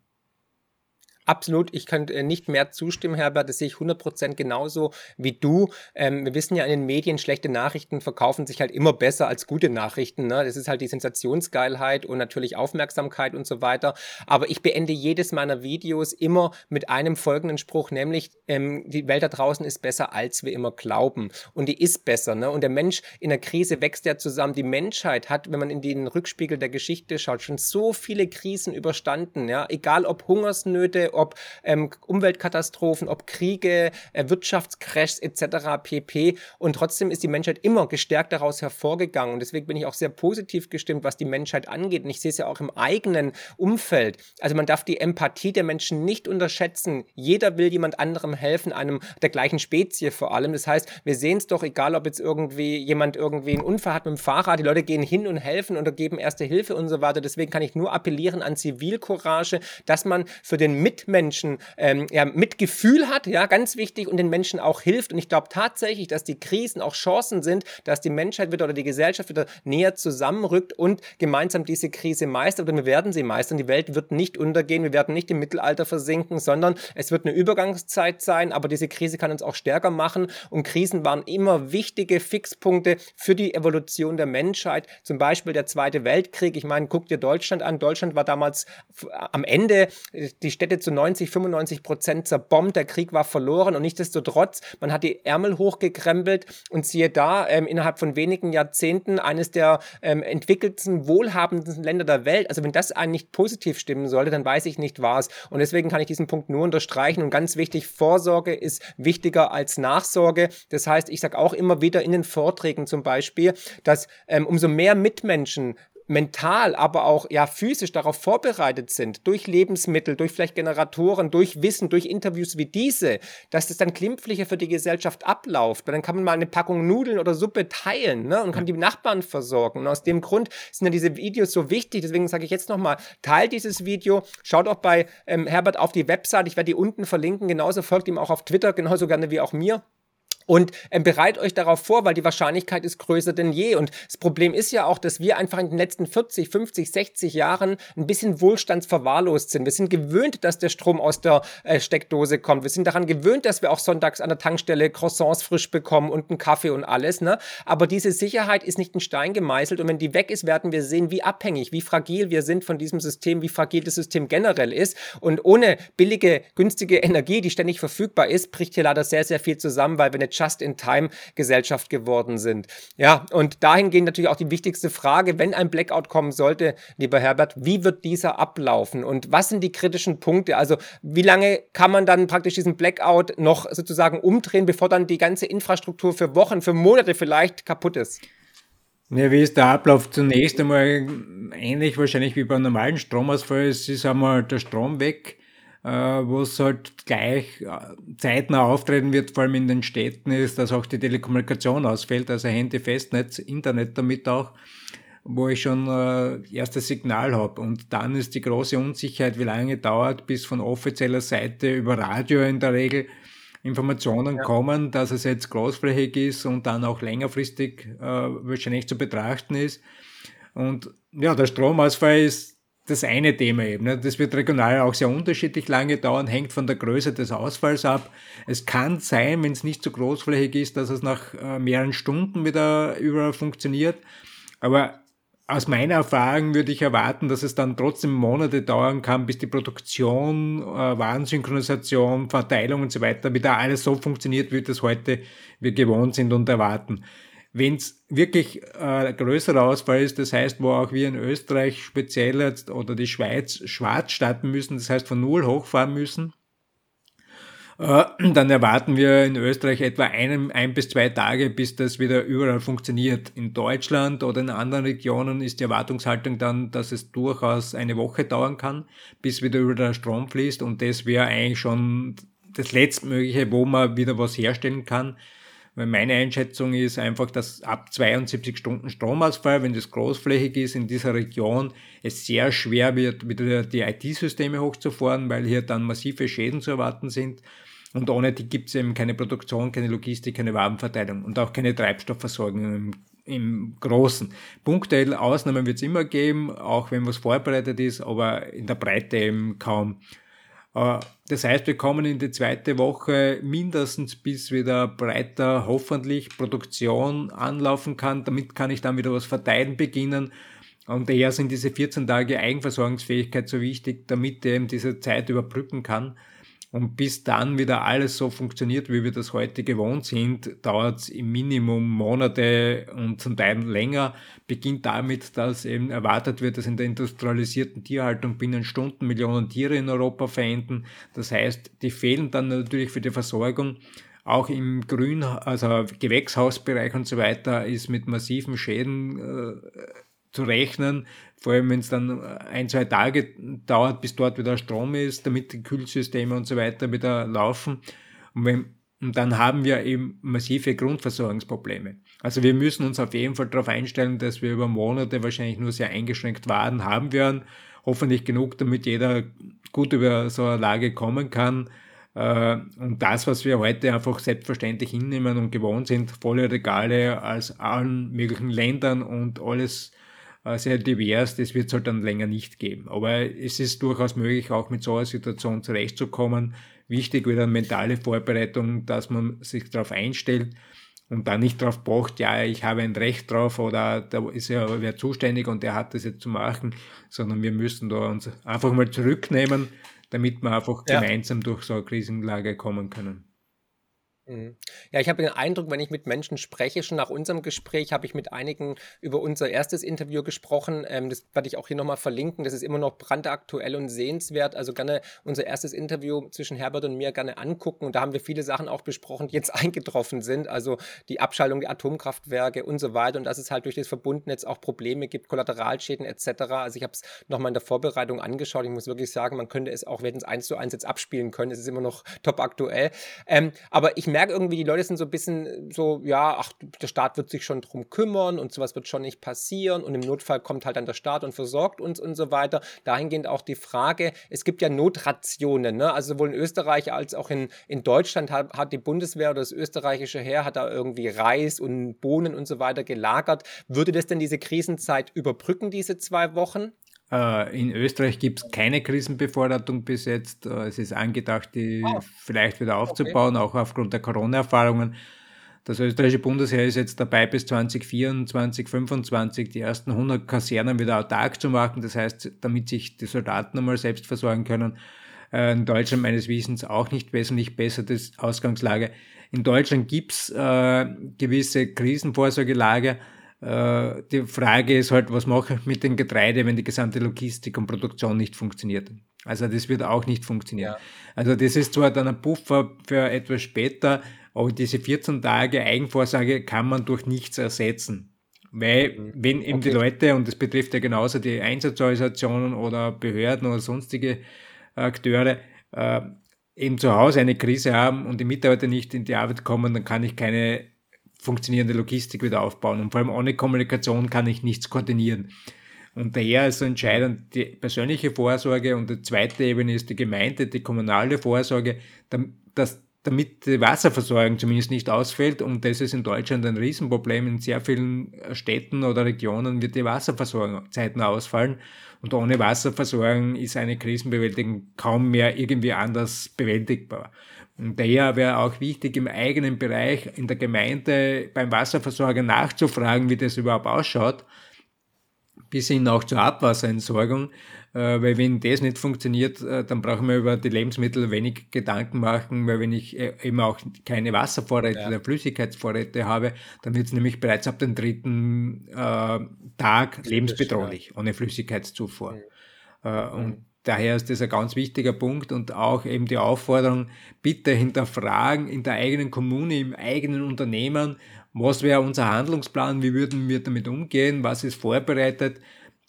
Absolut, ich kann äh, nicht mehr zustimmen, Herbert. Das sehe ich 100% genauso wie du. Ähm, wir wissen ja in den Medien, schlechte Nachrichten verkaufen sich halt immer besser als gute Nachrichten. Ne? Das ist halt die Sensationsgeilheit und natürlich Aufmerksamkeit und so weiter. Aber ich beende jedes meiner Videos immer mit einem folgenden Spruch, nämlich ähm, die Welt da draußen ist besser, als wir immer glauben. Und die ist besser. Ne? Und der Mensch in der Krise wächst ja zusammen. Die Menschheit hat, wenn man in den Rückspiegel der Geschichte schaut, schon so viele Krisen überstanden. Ja? Egal ob Hungersnöte, ob ähm, Umweltkatastrophen, ob Kriege, äh, Wirtschaftscrashs etc. pp. Und trotzdem ist die Menschheit immer gestärkt daraus hervorgegangen. Und deswegen bin ich auch sehr positiv gestimmt, was die Menschheit angeht. Und ich sehe es ja auch im eigenen Umfeld. Also man darf die Empathie der Menschen nicht unterschätzen. Jeder will jemand anderem helfen, einem der gleichen Spezie vor allem. Das heißt, wir sehen es doch, egal ob jetzt irgendwie jemand irgendwie einen Unfall hat mit dem Fahrrad, die Leute gehen hin und helfen oder geben erste Hilfe und so weiter. Deswegen kann ich nur appellieren an Zivilcourage, dass man für den Mitmenschen Mitmenschen ähm, ja, Mitgefühl hat, ja, ganz wichtig, und den Menschen auch hilft. Und ich glaube tatsächlich, dass die Krisen auch Chancen sind, dass die Menschheit wieder oder die Gesellschaft wieder näher zusammenrückt und gemeinsam diese Krise meistert. Und wir werden sie meistern. Die Welt wird nicht untergehen, wir werden nicht im Mittelalter versinken, sondern es wird eine Übergangszeit sein, aber diese Krise kann uns auch stärker machen. Und Krisen waren immer wichtige Fixpunkte für die Evolution der Menschheit. Zum Beispiel der Zweite Weltkrieg. Ich meine, guck dir Deutschland an. Deutschland war damals am Ende die Städte zu 90, 95 Prozent zerbombt, der Krieg war verloren und nichtsdestotrotz, man hat die Ärmel hochgekrempelt und siehe da, ähm, innerhalb von wenigen Jahrzehnten eines der ähm, entwickelten, wohlhabendsten Länder der Welt. Also wenn das einen nicht positiv stimmen sollte, dann weiß ich nicht was. Und deswegen kann ich diesen Punkt nur unterstreichen und ganz wichtig, Vorsorge ist wichtiger als Nachsorge. Das heißt, ich sage auch immer wieder in den Vorträgen zum Beispiel, dass ähm, umso mehr Mitmenschen mental, aber auch ja physisch darauf vorbereitet sind, durch Lebensmittel, durch vielleicht Generatoren, durch Wissen, durch Interviews wie diese, dass das dann glimpflicher für die Gesellschaft abläuft. Weil dann kann man mal eine Packung Nudeln oder Suppe teilen ne, und kann die Nachbarn versorgen. Und aus dem Grund sind ja diese Videos so wichtig. Deswegen sage ich jetzt nochmal, teilt dieses Video, schaut auch bei ähm, Herbert auf die Website, ich werde die unten verlinken, genauso folgt ihm auch auf Twitter, genauso gerne wie auch mir. Und ähm, bereit euch darauf vor, weil die Wahrscheinlichkeit ist größer denn je. Und das Problem ist ja auch, dass wir einfach in den letzten 40, 50, 60 Jahren ein bisschen wohlstandsverwahrlost sind. Wir sind gewöhnt, dass der Strom aus der äh, Steckdose kommt. Wir sind daran gewöhnt, dass wir auch sonntags an der Tankstelle Croissants frisch bekommen und einen Kaffee und alles. Ne? Aber diese Sicherheit ist nicht in Stein gemeißelt. Und wenn die weg ist, werden wir sehen, wie abhängig, wie fragil wir sind von diesem System, wie fragil das System generell ist. Und ohne billige, günstige Energie, die ständig verfügbar ist, bricht hier leider sehr, sehr viel zusammen, weil wir eine Just-in-Time-Gesellschaft geworden sind. Ja, und dahingehend natürlich auch die wichtigste Frage, wenn ein Blackout kommen sollte, lieber Herbert, wie wird dieser ablaufen und was sind die kritischen Punkte? Also wie lange kann man dann praktisch diesen Blackout noch sozusagen umdrehen, bevor dann die ganze Infrastruktur für Wochen, für Monate vielleicht kaputt ist? Ja, wie ist der Ablauf? Zunächst einmal ähnlich wahrscheinlich wie beim normalen Stromausfall. Es ist einmal der Strom weg äh, wo es halt gleich äh, zeitnah auftreten wird, vor allem in den Städten, ist, dass auch die Telekommunikation ausfällt, also Handy, Festnetz, Internet damit auch wo ich schon äh, erstes Signal habe. Und dann ist die große Unsicherheit, wie lange dauert, bis von offizieller Seite über Radio in der Regel Informationen ja. kommen, dass es jetzt großflächig ist und dann auch längerfristig äh, wahrscheinlich zu betrachten ist. Und ja, der Stromausfall ist das eine Thema eben. Ne? Das wird regional auch sehr unterschiedlich lange dauern, hängt von der Größe des Ausfalls ab. Es kann sein, wenn es nicht so großflächig ist, dass es nach äh, mehreren Stunden wieder überall funktioniert. Aber aus meiner Erfahrung würde ich erwarten, dass es dann trotzdem Monate dauern kann, bis die Produktion, äh, Warensynchronisation, Verteilung und so weiter wieder alles so funktioniert, wie das heute wir gewohnt sind und erwarten. Wenn es wirklich äh, größerer Ausfall ist, das heißt, wo auch wir in Österreich speziell jetzt oder die Schweiz schwarz starten müssen, das heißt von Null hochfahren müssen, äh, dann erwarten wir in Österreich etwa einem, ein bis zwei Tage, bis das wieder überall funktioniert. In Deutschland oder in anderen Regionen ist die Erwartungshaltung dann, dass es durchaus eine Woche dauern kann, bis wieder über der Strom fließt und das wäre eigentlich schon das letztmögliche, wo man wieder was herstellen kann Weil meine Einschätzung ist einfach, dass ab 72 Stunden Stromausfall, wenn das großflächig ist in dieser Region, es sehr schwer wird, wieder die IT-Systeme hochzufahren, weil hier dann massive Schäden zu erwarten sind. Und ohne die gibt es eben keine Produktion, keine Logistik, keine Warenverteilung und auch keine Treibstoffversorgung im, im Großen. Punktuell Ausnahmen wird es immer geben, auch wenn was vorbereitet ist, aber in der Breite eben kaum. Äh, das heißt, wir kommen in die zweite Woche mindestens bis wieder breiter hoffentlich Produktion anlaufen kann. Damit kann ich dann wieder was verteilen beginnen. Und daher sind diese 14 Tage Eigenversorgungsfähigkeit so wichtig, damit er eben diese Zeit überbrücken kann. Und bis dann wieder alles so funktioniert, wie wir das heute gewohnt sind, dauert es im Minimum Monate und zum Teil länger. Beginnt damit, dass eben erwartet wird, dass in der industrialisierten Tierhaltung binnen Stunden Millionen Tiere in Europa verenden. Das heißt, die fehlen dann natürlich für die Versorgung. Auch im Grün, also Gewächshausbereich und so weiter, ist mit massiven Schäden äh, zu rechnen, vor allem wenn es dann ein, zwei Tage dauert, bis dort wieder Strom ist, damit die Kühlsysteme und so weiter wieder laufen. Und, wenn, und dann haben wir eben massive Grundversorgungsprobleme. Also wir müssen uns auf jeden Fall darauf einstellen, dass wir über Monate wahrscheinlich nur sehr eingeschränkt Waren haben werden. Hoffentlich genug, damit jeder gut über so eine Lage kommen kann. Äh, und das, was wir heute einfach selbstverständlich hinnehmen und gewohnt sind, volle Regale aus allen möglichen Ländern und alles äh, sehr divers, das wird es halt dann länger nicht geben. Aber es ist durchaus möglich, auch mit so einer Situation zurechtzukommen. Wichtig wird eine mentale Vorbereitung, dass man sich darauf einstellt und dann nicht darauf pocht, ja, ich habe ein Recht drauf oder da ist ja wer zuständig und der hat das jetzt zu machen, sondern wir müssen da uns einfach mal zurücknehmen, damit wir einfach ja. gemeinsam durch so eine Krisenlage kommen können. Mhm. Ja, ich habe den Eindruck, wenn ich mit Menschen spreche, schon nach unserem Gespräch habe ich mit einigen über unser erstes Interview gesprochen. Ähm, das werde ich auch hier nochmal verlinken. Das ist immer noch brandaktuell und sehenswert. Also gerne unser erstes Interview zwischen Herbert und mir gerne angucken. Und da haben wir viele Sachen auch besprochen, die jetzt eingetroffen sind. Also die Abschaltung der Atomkraftwerke und so weiter. Und dass es halt durch das Verbundnetz auch Probleme gibt, Kollateralschäden etc. Also ich habe es nochmal in der Vorbereitung angeschaut. Ich muss wirklich sagen, man könnte es auch, wenn es eins zu eins jetzt abspielen können. Es ist immer noch top aktuell. Ähm, aber ich merke irgendwie, die Leute sind so ein bisschen so, ja, ach, der Staat wird sich schon drum kümmern und sowas wird schon nicht passieren und im Notfall kommt halt dann der Staat und versorgt uns und so weiter. Dahingehend auch die Frage, es gibt ja Notrationen, ne? also sowohl in Österreich als auch in, in Deutschland hat, hat die Bundeswehr oder das österreichische Heer hat da irgendwie Reis und Bohnen und so weiter gelagert. Würde das denn diese Krisenzeit überbrücken, diese zwei Wochen? Äh, in Österreich gibt es keine Krisenbevorratung bis jetzt. Äh, es ist angedacht, die oh. vielleicht wieder aufzubauen, okay. auch aufgrund der Corona-Erfahrungen. Das österreichische Bundesheer ist jetzt dabei, bis 2024, 2025 die ersten 100 Kasernen wieder autark zu machen. Das heißt, damit sich die Soldaten einmal selbst versorgen können. Äh, in Deutschland meines Wissens auch nicht wesentlich besser das Ausgangslage. In Deutschland gibt's äh, gewisse Krisenvorsorgelage, äh, die Frage ist halt, was mache ich mit dem Getreide, wenn die gesamte Logistik und Produktion nicht funktioniert? Also das wird auch nicht funktionieren. Ja. Also das ist zwar dann ein Puffer für etwas später, aber diese 14 Tage Eigenvorsorge kann man durch nichts ersetzen. Weil, mhm. wenn eben okay. die Leute, und das betrifft ja genauso die Einsatzorganisationen oder Behörden oder sonstige Akteure, äh, eben zu Hause eine Krise haben und die Mitarbeiter nicht in die Arbeit kommen, dann kann ich keine funktionierende Logistik wieder aufbauen. Und vor allem ohne Kommunikation kann ich nichts koordinieren. Und daher ist so entscheidend die persönliche Vorsorge und die zweite Ebene ist die Gemeinde, die kommunale Vorsorge, damit die Wasserversorgung zumindest nicht ausfällt. Und das ist in Deutschland ein Riesenproblem. In sehr vielen Städten oder Regionen wird die Wasserversorgung Zeiten ausfallen. Und ohne Wasserversorgung ist eine Krisenbewältigung kaum mehr irgendwie anders bewältigbar. Und daher wäre auch wichtig, im eigenen Bereich in der Gemeinde beim Wasserversorger nachzufragen, wie das überhaupt ausschaut, bis hin auch zur Abwasserentsorgung. Äh, weil wenn das nicht funktioniert, äh, dann brauchen wir über die Lebensmittel wenig Gedanken machen, weil wenn ich äh, eben auch keine Wasservorräte ja. oder Flüssigkeitsvorräte habe, dann wird es nämlich bereits ab dem dritten äh, Tag lebensbedrohlich, ohne Flüssigkeitszufuhr. Mhm. Äh, und Daher ist das ein ganz wichtiger Punkt und auch eben die Aufforderung, bitte hinterfragen in der eigenen Kommune, im eigenen Unternehmen, was wäre unser Handlungsplan, wie würden wir damit umgehen, was ist vorbereitet,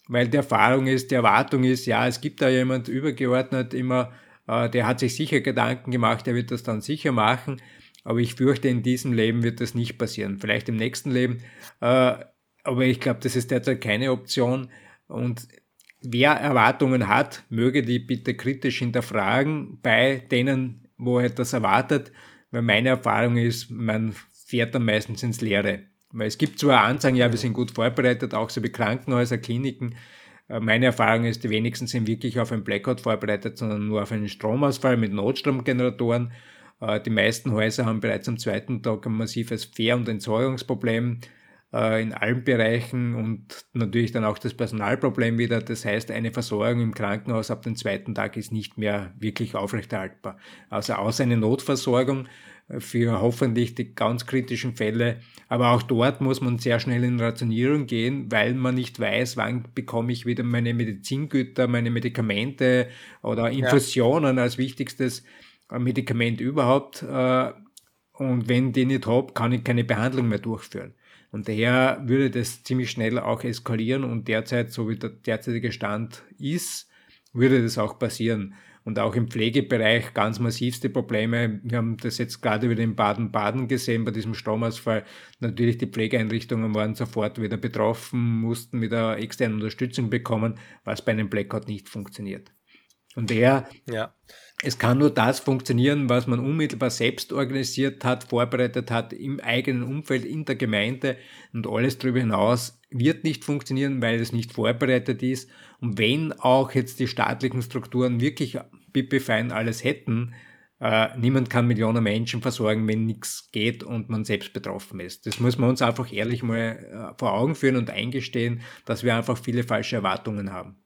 weil die Erfahrung ist, die Erwartung ist, ja, es gibt da jemand übergeordnet immer, äh, der hat sich sicher Gedanken gemacht, der wird das dann sicher machen, Aber ich fürchte, in diesem Leben wird das nicht passieren. Vielleicht im nächsten Leben. Äh, aber ich glaube, das ist derzeit keine Option. Und wer Erwartungen hat, möge die bitte kritisch hinterfragen bei denen, wo er das erwartet. Weil meine Erfahrung ist, man fährt dann meistens ins Leere. Weil es gibt zwar Ansagen, ja, wir sind gut vorbereitet, auch so wie Krankenhäuser, Kliniken. Äh, meine Erfahrung ist, die wenigsten sind wirklich auf einen Blackout vorbereitet, sondern nur auf einen Stromausfall mit Notstromgeneratoren. Äh, die meisten Häuser haben bereits am zweiten Tag ein massives Fähr- und Entsorgungsproblem äh, in allen Bereichen und natürlich dann auch das Personalproblem wieder. Das heißt, eine Versorgung im Krankenhaus ab dem zweiten Tag ist nicht mehr wirklich aufrechterhaltbar. Also außer eine Notversorgung für hoffentlich die ganz kritischen Fälle. Aber auch dort muss man sehr schnell in Rationierung gehen, weil man nicht weiß, wann bekomme ich wieder meine Medizingüter, meine Medikamente oder Infusionen ja. als wichtigstes Medikament überhaupt. Äh, und wenn die nicht habe, kann ich keine Behandlung mehr durchführen. Und daher würde das ziemlich schnell auch eskalieren und derzeit, so wie der derzeitige Stand ist, würde das auch passieren und auch im Pflegebereich ganz massivste Probleme. Wir haben das jetzt gerade wieder in Baden-Baden gesehen bei diesem Stromausfall. Natürlich die Pflegeeinrichtungen waren sofort wieder betroffen, mussten wieder externe Unterstützung bekommen, was bei einem Blackout nicht funktioniert. Und der, ja. Es kann nur das funktionieren, was man unmittelbar selbst organisiert hat, vorbereitet hat, im eigenen Umfeld, in der Gemeinde und alles darüber hinaus wird nicht funktionieren, weil es nicht vorbereitet ist. Und wenn auch jetzt die staatlichen Strukturen wirklich pipi-fein alles hätten, äh, niemand kann Millionen Menschen versorgen, wenn nichts geht und man selbst betroffen ist. Das muss man uns einfach ehrlich mal äh, vor Augen führen und eingestehen, dass wir einfach viele falsche Erwartungen haben.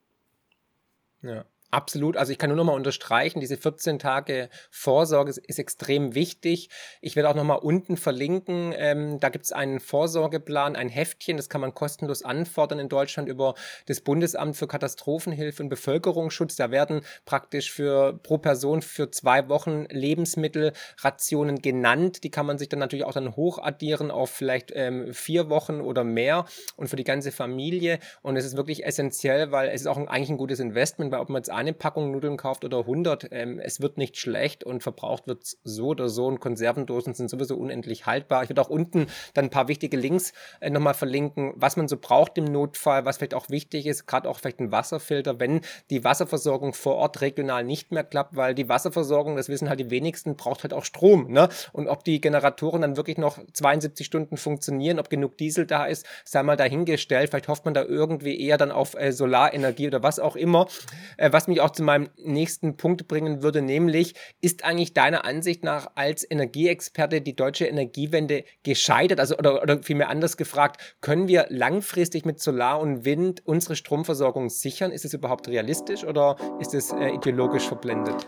Ja. Absolut. Also ich kann nur noch mal unterstreichen, diese 14 Tage Vorsorge ist, ist extrem wichtig. Ich werde auch noch mal unten verlinken. Ähm, da gibt es einen Vorsorgeplan, ein Heftchen, das kann man kostenlos anfordern in Deutschland über das Bundesamt für Katastrophenhilfe und Bevölkerungsschutz. Da werden praktisch für pro Person für zwei Wochen Lebensmittelrationen genannt. Die kann man sich dann natürlich auch dann hochaddieren auf vielleicht ähm, vier Wochen oder mehr und für die ganze Familie. Und es ist wirklich essentiell, weil es ist auch ein, eigentlich ein gutes Investment, weil ob man jetzt eine Packung Nudeln kauft oder 100, ähm, es wird nicht schlecht und verbraucht wird so oder so und Konservendosen sind sowieso unendlich haltbar. Ich werde auch unten dann ein paar wichtige Links äh, nochmal verlinken, was man so braucht im Notfall, was vielleicht auch wichtig ist, gerade auch vielleicht ein Wasserfilter, wenn die Wasserversorgung vor Ort regional nicht mehr klappt, weil die Wasserversorgung, das wissen halt die wenigsten, braucht halt auch Strom. Ne? Und ob die Generatoren dann wirklich noch 72 Stunden funktionieren, ob genug Diesel da ist, sei mal dahingestellt. Vielleicht hofft man da irgendwie eher dann auf äh, Solarenergie oder was auch immer. Äh, was mich auch zu meinem nächsten Punkt bringen würde, nämlich ist eigentlich deiner Ansicht nach als Energieexperte die deutsche Energiewende gescheitert? Also oder, oder vielmehr anders gefragt, können wir langfristig mit Solar und Wind unsere Stromversorgung sichern? Ist es überhaupt realistisch oder ist es äh, ideologisch verblendet?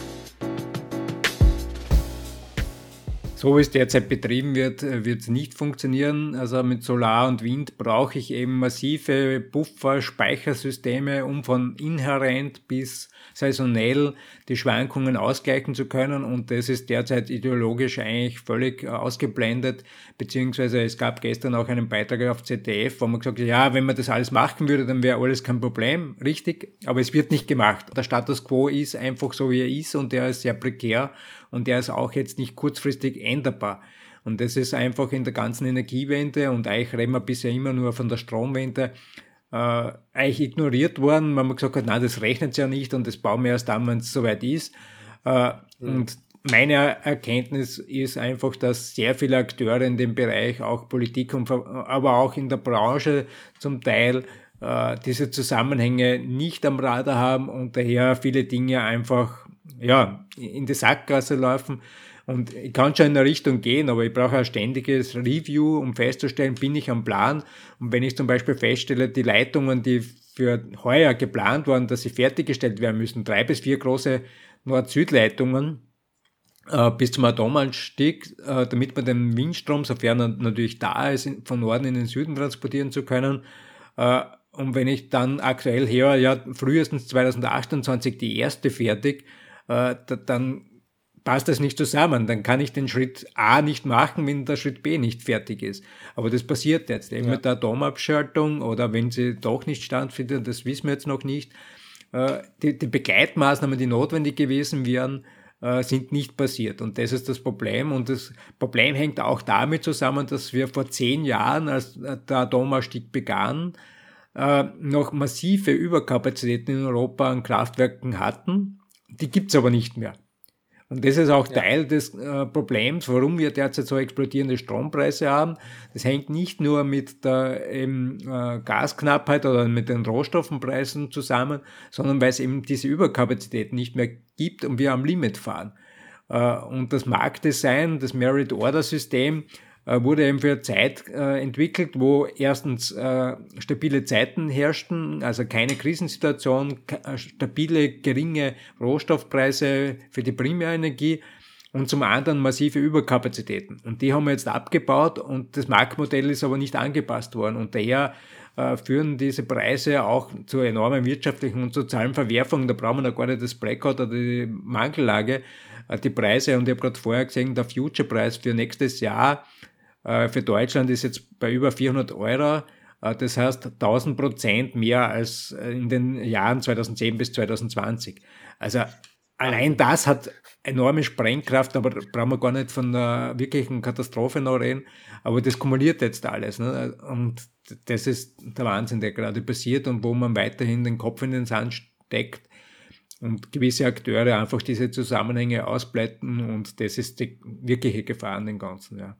So wie es derzeit betrieben wird, äh, wird es nicht funktionieren. Also mit Solar und Wind brauche ich eben massive Buffer, Speichersysteme, um von inhärent bis saisonell die Schwankungen ausgleichen zu können. Und das ist derzeit ideologisch eigentlich völlig äh, ausgeblendet. Beziehungsweise es gab gestern auch einen Beitrag auf ZDF, wo man gesagt hat, ja, wenn man das alles machen würde, dann wäre alles kein Problem. Richtig. Aber es wird nicht gemacht. Der Status quo ist einfach so, wie er ist und der ist sehr prekär und der ist auch jetzt nicht kurzfristig änderbar. Und das ist einfach in der ganzen Energiewende und eigentlich reden wir bisher immer nur von der Stromwende, äh, eigentlich ignoriert worden, weil man gesagt hat, nein, das rechnet ja nicht und das bauen wir erst dann, wenn es soweit ist. Äh, mhm. Und meine Erkenntnis ist einfach, dass sehr viele Akteure in dem Bereich, auch Politik, und, aber auch in der Branche zum Teil, äh, diese Zusammenhänge nicht am Radar haben und daher viele Dinge einfach ja, in die Sackgasse laufen. Und ich kann schon in eine Richtung gehen, aber ich brauche ein ständiges Review, um festzustellen, bin ich am Plan. Und wenn ich zum Beispiel feststelle, die Leitungen, die für heuer geplant waren, dass sie fertiggestellt werden müssen, drei bis vier große Nord-Süd-Leitungen äh, bis zum Atomanstieg, äh, damit man den Windstrom, sofern er natürlich da ist, von Norden in den Süden transportieren zu können, äh, und wenn ich dann aktuell höre, ja, frühestens 2028 die erste fertig, äh, dann passt das nicht zusammen. Dann kann ich den Schritt A nicht machen, wenn der Schritt B nicht fertig ist. Aber das passiert jetzt eben ja. mit der Atomabschaltung oder wenn sie doch nicht stattfindet, das wissen wir jetzt noch nicht. Äh, die, die Begleitmaßnahmen, die notwendig gewesen wären, äh, sind nicht passiert. Und das ist das Problem. Und das Problem hängt auch damit zusammen, dass wir vor zehn Jahren, als der Atomausstieg begann, äh, noch massive Überkapazitäten in Europa an Kraftwerken hatten. Die gibt's aber nicht mehr. Und das ist auch ja. Teil des äh, Problems, warum wir derzeit so explodierende Strompreise haben. Das hängt nicht nur mit der eben, äh, Gasknappheit oder mit den Rohstoffenpreisen zusammen, sondern weil es eben diese Überkapazität nicht mehr gibt und wir am Limit fahren. Äh, und das Marktdesign, das Merit-Order-System, wurde eben für Zeit äh, entwickelt, wo erstens äh, stabile Zeiten herrschten, also keine Krisensituation, äh, stabile, geringe Rohstoffpreise für die Primärenergie und zum anderen massive Überkapazitäten. Und die haben wir jetzt abgebaut und das Marktmodell ist aber nicht angepasst worden. Und daher äh, führen diese Preise auch zu enormen wirtschaftlichen und sozialen Verwerfungen. Da brauchen wir noch gar nicht das Blackout oder die Mangellage. Äh, die Preise, und ich habe gerade vorher gesehen, der Future-Preis für nächstes Jahr äh, für Deutschland ist jetzt bei über 400 Euro. Äh, das heißt 1000 Prozent mehr als äh, in den Jahren 2010 bis 2020. Also allein das hat enorme Sprengkraft, aber brauchen wir gar nicht von einer wirklichen Katastrophe noch reden. Aber das kumuliert jetzt alles. Ne? Und das ist der Wahnsinn, der gerade passiert und wo man weiterhin den Kopf in den Sand steckt und gewisse Akteure einfach diese Zusammenhänge ausblätten und das ist die wirkliche Gefahr an den Ganzen. Ja.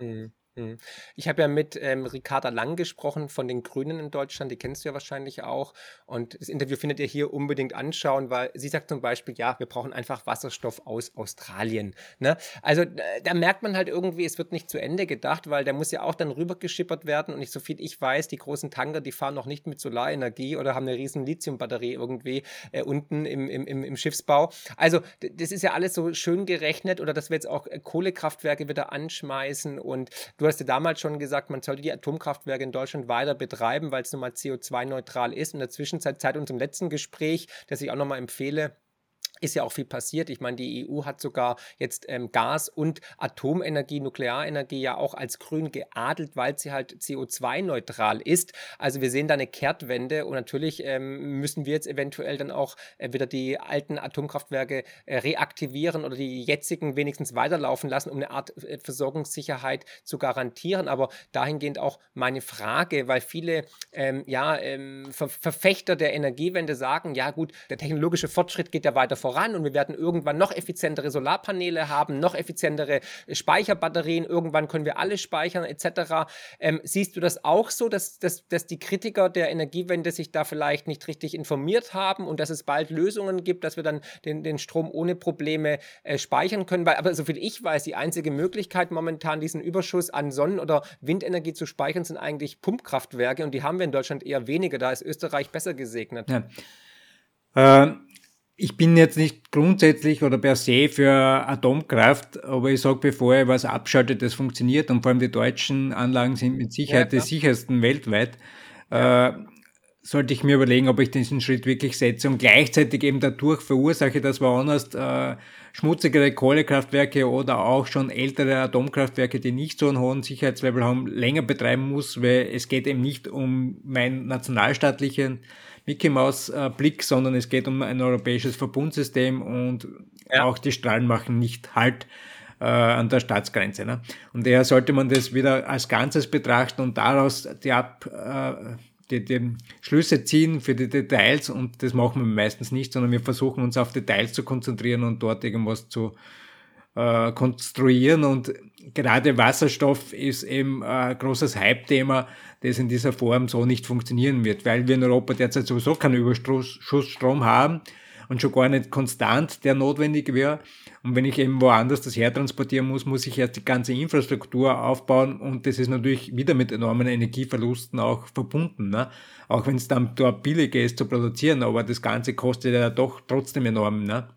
Mhm. Mhm. Ich habe ja mit ähm, Ricarda Lang gesprochen von den Grünen in Deutschland, die kennst du ja wahrscheinlich auch. Und das Interview findet ihr hier unbedingt anschauen, weil sie sagt zum Beispiel, ja, wir brauchen einfach Wasserstoff aus Australien. Ne? Also da merkt man halt irgendwie, es wird nicht zu Ende gedacht, weil der muss ja auch dann rübergeschippert werden. Und nicht so viel ich weiß, die großen Tanker, die fahren noch nicht mit Solarenergie oder haben eine riesen Lithiumbatterie irgendwie äh, unten im, im, im, im Schiffsbau. Also das ist ja alles so schön gerechnet oder dass wir jetzt auch äh, Kohlekraftwerke wieder anschmeißen und Du hast ja damals schon gesagt, man sollte die Atomkraftwerke in Deutschland weiter betreiben, weil es nun mal CO2-neutral ist. In der Zwischenzeit, seit unserem letzten Gespräch, das ich auch nochmal empfehle, ist ja auch viel passiert. Ich meine, die EU hat sogar jetzt ähm, Gas- und Atomenergie, Nuklearenergie ja auch als grün geadelt, weil sie halt CO2-neutral ist. Also wir sehen da eine Kehrtwende und natürlich ähm, müssen wir jetzt eventuell dann auch äh, wieder die alten Atomkraftwerke äh, reaktivieren oder die jetzigen wenigstens weiterlaufen lassen, um eine Art äh, Versorgungssicherheit zu garantieren. Aber dahingehend auch meine Frage, weil viele ähm, ja, ähm, Ver Verfechter der Energiewende sagen, ja gut, der technologische Fortschritt geht ja weiter voran voran und wir werden irgendwann noch effizientere Solarpaneele haben, noch effizientere Speicherbatterien, irgendwann können wir alle speichern etc. Ähm, siehst du das auch so, dass, dass, dass die Kritiker der Energiewende sich da vielleicht nicht richtig informiert haben und dass es bald Lösungen gibt, dass wir dann den, den Strom ohne Probleme äh, speichern können? Weil, aber soviel ich weiß, die einzige Möglichkeit momentan diesen Überschuss an Sonnen- oder Windenergie zu speichern, sind eigentlich Pumpkraftwerke und die haben wir in Deutschland eher weniger. Da ist Österreich besser gesegnet. Ja. Ähm, ich bin jetzt nicht grundsätzlich oder per se für Atomkraft, aber ich sage, bevor ich was abschalte, das funktioniert und vor allem die deutschen Anlagen sind mit Sicherheit ja, die sichersten weltweit, äh, sollte ich mir überlegen, ob ich diesen Schritt wirklich setze und gleichzeitig eben dadurch verursache, dass woanders äh, schmutzigere Kohlekraftwerke oder auch schon ältere Atomkraftwerke, die nicht so einen hohen Sicherheitslevel haben, länger betreiben muss, weil es geht eben nicht um mein nationalstaatlichen Mickey Maus äh, Blick, sondern es geht um ein europäisches Verbundsystem und ja. auch die Strahlen machen nicht Halt äh, an der Staatsgrenze. Ne? Und daher sollte man das wieder als Ganzes betrachten und daraus die, Ab, äh, die, die Schlüsse ziehen für die Details und das machen wir meistens nicht, sondern wir versuchen uns auf Details zu konzentrieren und dort irgendwas zu äh, konstruieren und gerade Wasserstoff ist eben ein großes Hype-Thema, das in dieser Form so nicht funktionieren wird, weil wir in Europa derzeit sowieso keinen Überschussstrom haben und schon gar nicht konstant, der notwendig wäre. Und wenn ich eben woanders das hertransportieren muss, muss ich erst die ganze Infrastruktur aufbauen und das ist natürlich wieder mit enormen Energieverlusten auch verbunden. Ne? Auch wenn es dann dort billiger ist zu produzieren, aber das Ganze kostet ja doch trotzdem enorm. Ne?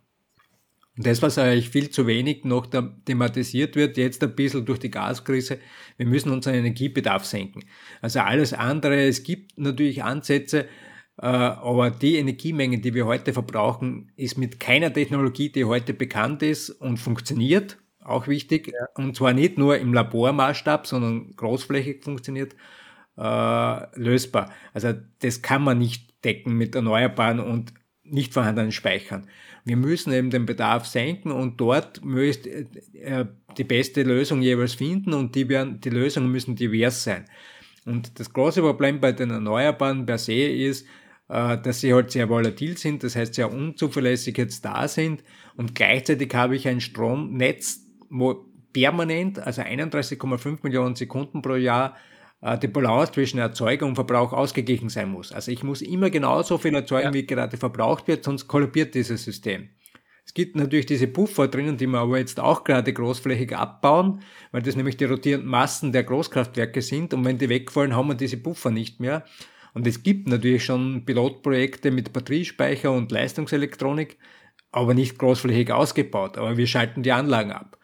Und das, was eigentlich viel zu wenig noch thematisiert wird, jetzt ein bisschen durch die Gaskrise, wir müssen unseren Energiebedarf senken. Also alles andere, es gibt natürlich Ansätze, äh, aber die Energiemenge, die wir heute verbrauchen, ist mit keiner Technologie, die heute bekannt ist und funktioniert, auch wichtig, ja. und zwar nicht nur im Labormaßstab, sondern großflächig funktioniert, äh, lösbar. Also das kann man nicht decken mit erneuerbaren und nicht vorhandenen Speichern. Wir müssen eben den Bedarf senken und dort möcht, äh, die beste Lösung jeweils finden und die, werden, die Lösungen müssen divers sein. Und das große Problem bei den Erneuerbaren per se ist, äh, dass sie halt sehr volatil sind, das heißt sehr unzuverlässig jetzt da sind und gleichzeitig habe ich ein Stromnetz, wo permanent, also 31,5 Millionen Sekunden pro Jahr, äh, die Balance zwischen Erzeugung und Verbrauch ausgeglichen sein muss. Also ich muss immer genauso viel erzeugen, ja. wie gerade verbraucht wird, sonst kollabiert dieses System. Es gibt natürlich diese Puffer drinnen, die wir aber jetzt auch gerade großflächig abbauen, weil das nämlich die rotierenden Massen der Großkraftwerke sind und wenn die wegfallen, haben wir diese Puffer nicht mehr. Und es gibt natürlich schon Pilotprojekte mit Batteriespeicher und Leistungselektronik, aber nicht großflächig ausgebaut. Aber wir schalten die Anlagen ab.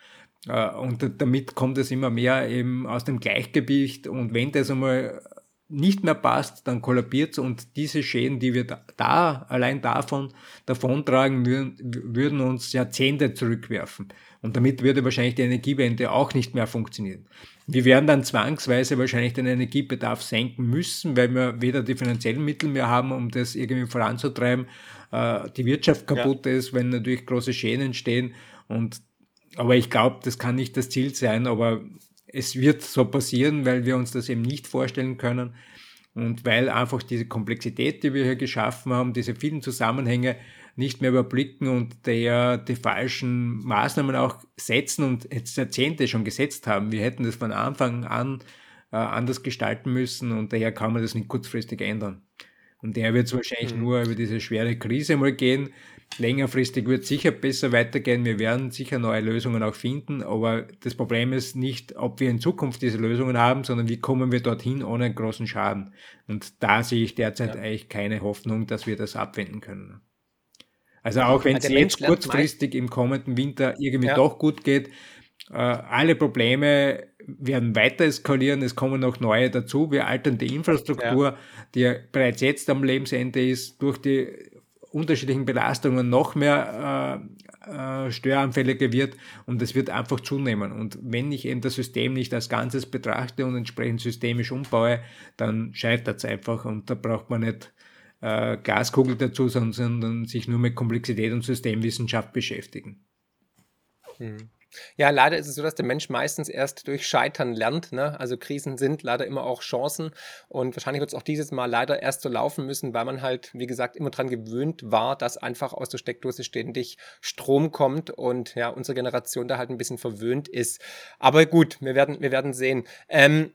Äh, und damit kommt es immer mehr eben aus dem Gleichgewicht. Und wenn das einmal nicht mehr passt, dann kollabiert es und diese Schäden, die wir da, da allein davon davontragen würden, würden uns Jahrzehnte zurückwerfen. Und damit würde wahrscheinlich die Energiewende auch nicht mehr funktionieren. Wir werden dann zwangsweise wahrscheinlich den Energiebedarf senken müssen, weil wir weder die finanziellen Mittel mehr haben, um das irgendwie voranzutreiben. Äh, die Wirtschaft kaputt ja. ist, wenn natürlich große Schäden entstehen. Und aber ich glaube, das kann nicht das Ziel sein, aber es wird so passieren, weil wir uns das eben nicht vorstellen können und weil einfach diese Komplexität, die wir hier geschaffen haben, diese vielen Zusammenhänge nicht mehr überblicken und der die falschen Maßnahmen auch setzen und jetzt Jahrzehnte schon gesetzt haben. Wir hätten das von Anfang an äh, anders gestalten müssen und daher kann man das nicht kurzfristig ändern. Und der wird es wahrscheinlich mhm. nur über diese schwere Krise mal gehen. Längerfristig wird es sicher besser weitergehen. Wir werden sicher neue Lösungen auch finden. Aber das Problem ist nicht, ob wir in Zukunft diese Lösungen haben, sondern wie kommen wir dorthin ohne einen großen Schaden. Und da sehe ich derzeit ja. eigentlich keine Hoffnung, dass wir das abwenden können. Also auch wenn es jetzt kurzfristig im kommenden Winter irgendwie ja. doch gut geht, äh, alle Probleme werden weiter eskalieren, es kommen noch neue dazu. Wir altern die Infrastruktur, ja. die bereits jetzt am Lebensende ist, durch die unterschiedlichen Belastungen noch mehr äh, äh, störanfälliger wird und es wird einfach zunehmen. Und wenn ich eben das System nicht als Ganzes betrachte und entsprechend systemisch umbaue, dann scheitert es einfach und da braucht man nicht äh, Glaskugel dazu, sondern, sich nur mit Komplexität und Systemwissenschaft beschäftigen. Hm. Ja, leider ist es so, dass der Mensch meistens erst durch Scheitern lernt. Ne? Also Krisen sind leider immer auch Chancen. Und wahrscheinlich wird es auch dieses Mal leider erst so laufen müssen, weil man halt, wie gesagt, immer dran gewöhnt war, dass einfach aus der Steckdose ständig Strom kommt und ja, unsere Generation da halt ein bisschen verwöhnt ist. Aber gut, wir werden, wir werden sehen. Ähm,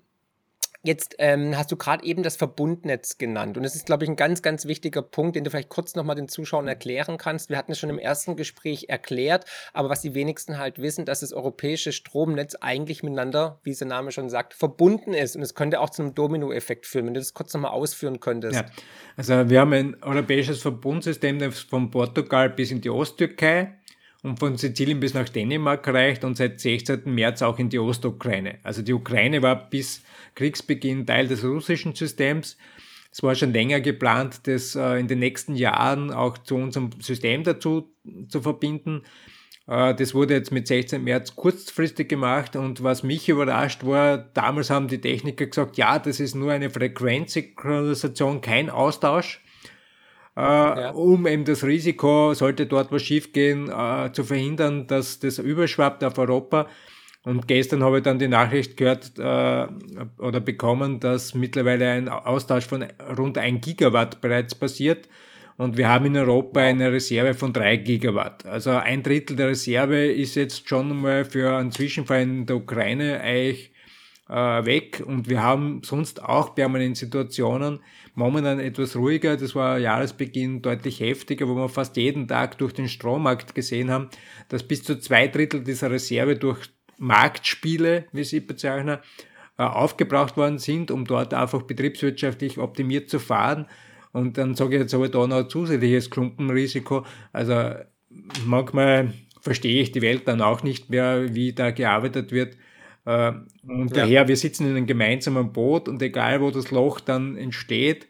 Jetzt ähm, hast du gerade eben das Verbundnetz genannt und das ist, glaube ich, ein ganz, ganz wichtiger Punkt, den du vielleicht kurz nochmal den Zuschauern erklären kannst. Wir hatten es schon im ersten Gespräch erklärt, aber was die wenigsten halt wissen, dass das europäische Stromnetz eigentlich miteinander, wie es der Name schon sagt, verbunden ist und es könnte auch zu einem Dominoeffekt führen, wenn du das kurz nochmal ausführen könntest. Ja, also wir haben ein europäisches Verbundsystem, das von Portugal bis in die Osttürkei und von Sizilien bis nach Dänemark reicht und seit 16. März auch in die Ostukraine. Also die Ukraine war bis Kriegsbeginn Teil des russischen Systems. Es war schon länger geplant, das äh, in den nächsten Jahren auch zu unserem System dazu zu verbinden. Äh, das wurde jetzt mit 16. März kurzfristig gemacht und was mich überrascht war, damals haben die Techniker gesagt, ja, das ist nur eine Frequenzsynchronisation, kein Austausch. Äh, ja. um eben das Risiko, sollte dort was schiefgehen, äh, zu verhindern, dass das überschwappt auf Europa. Und gestern habe ich dann die Nachricht gehört äh, oder bekommen, dass mittlerweile ein Austausch von rund 1 Gigawatt bereits passiert. Und wir haben in Europa eine Reserve von 3 Gigawatt. Also ein Drittel der Reserve ist jetzt schon mal für einen Zwischenfall in der Ukraine eigentlich äh, weg. Und wir haben sonst auch permanent Situationen, momentan etwas ruhiger. Das war Jahresbeginn deutlich heftiger, wo wir fast jeden Tag durch den Strommarkt gesehen haben, dass bis zu zwei Drittel dieser Reserve durch Marktspiele, wie sie bezeichnen, äh, aufgebraucht worden sind, um dort einfach betriebswirtschaftlich optimiert zu fahren. Und dann sage ich jetzt aber da noch ein zusätzliches Klumpenrisiko. Also manchmal verstehe ich die Welt dann auch nicht mehr, wie da gearbeitet wird. Äh, und ja. daher, wir sitzen in einem gemeinsamen Boot und egal wo das Loch dann entsteht,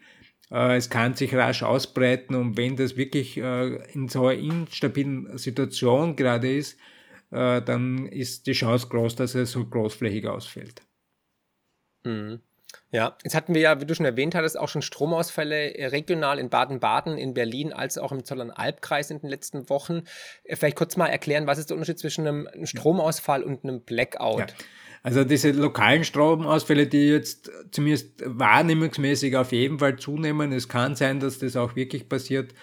äh, es kann sich rasch ausbreiten und wenn das wirklich äh, in so einer instabilen Situation gerade ist, dann ist die Chance groß, dass es so großflächig ausfällt. Mhm. Ja, jetzt hatten wir ja, wie du schon erwähnt hattest, auch schon Stromausfälle äh, regional in Baden-Baden, in Berlin, als auch im Zollern-Albkreis in den letzten Wochen. Äh, vielleicht kurz mal erklären, was ist der Unterschied zwischen einem Stromausfall und einem Blackout? Ja. Also diese lokalen Stromausfälle, die jetzt zumindest wahrnehmungsmäßig auf jeden Fall zunehmen, es kann sein, dass das auch wirklich passiert,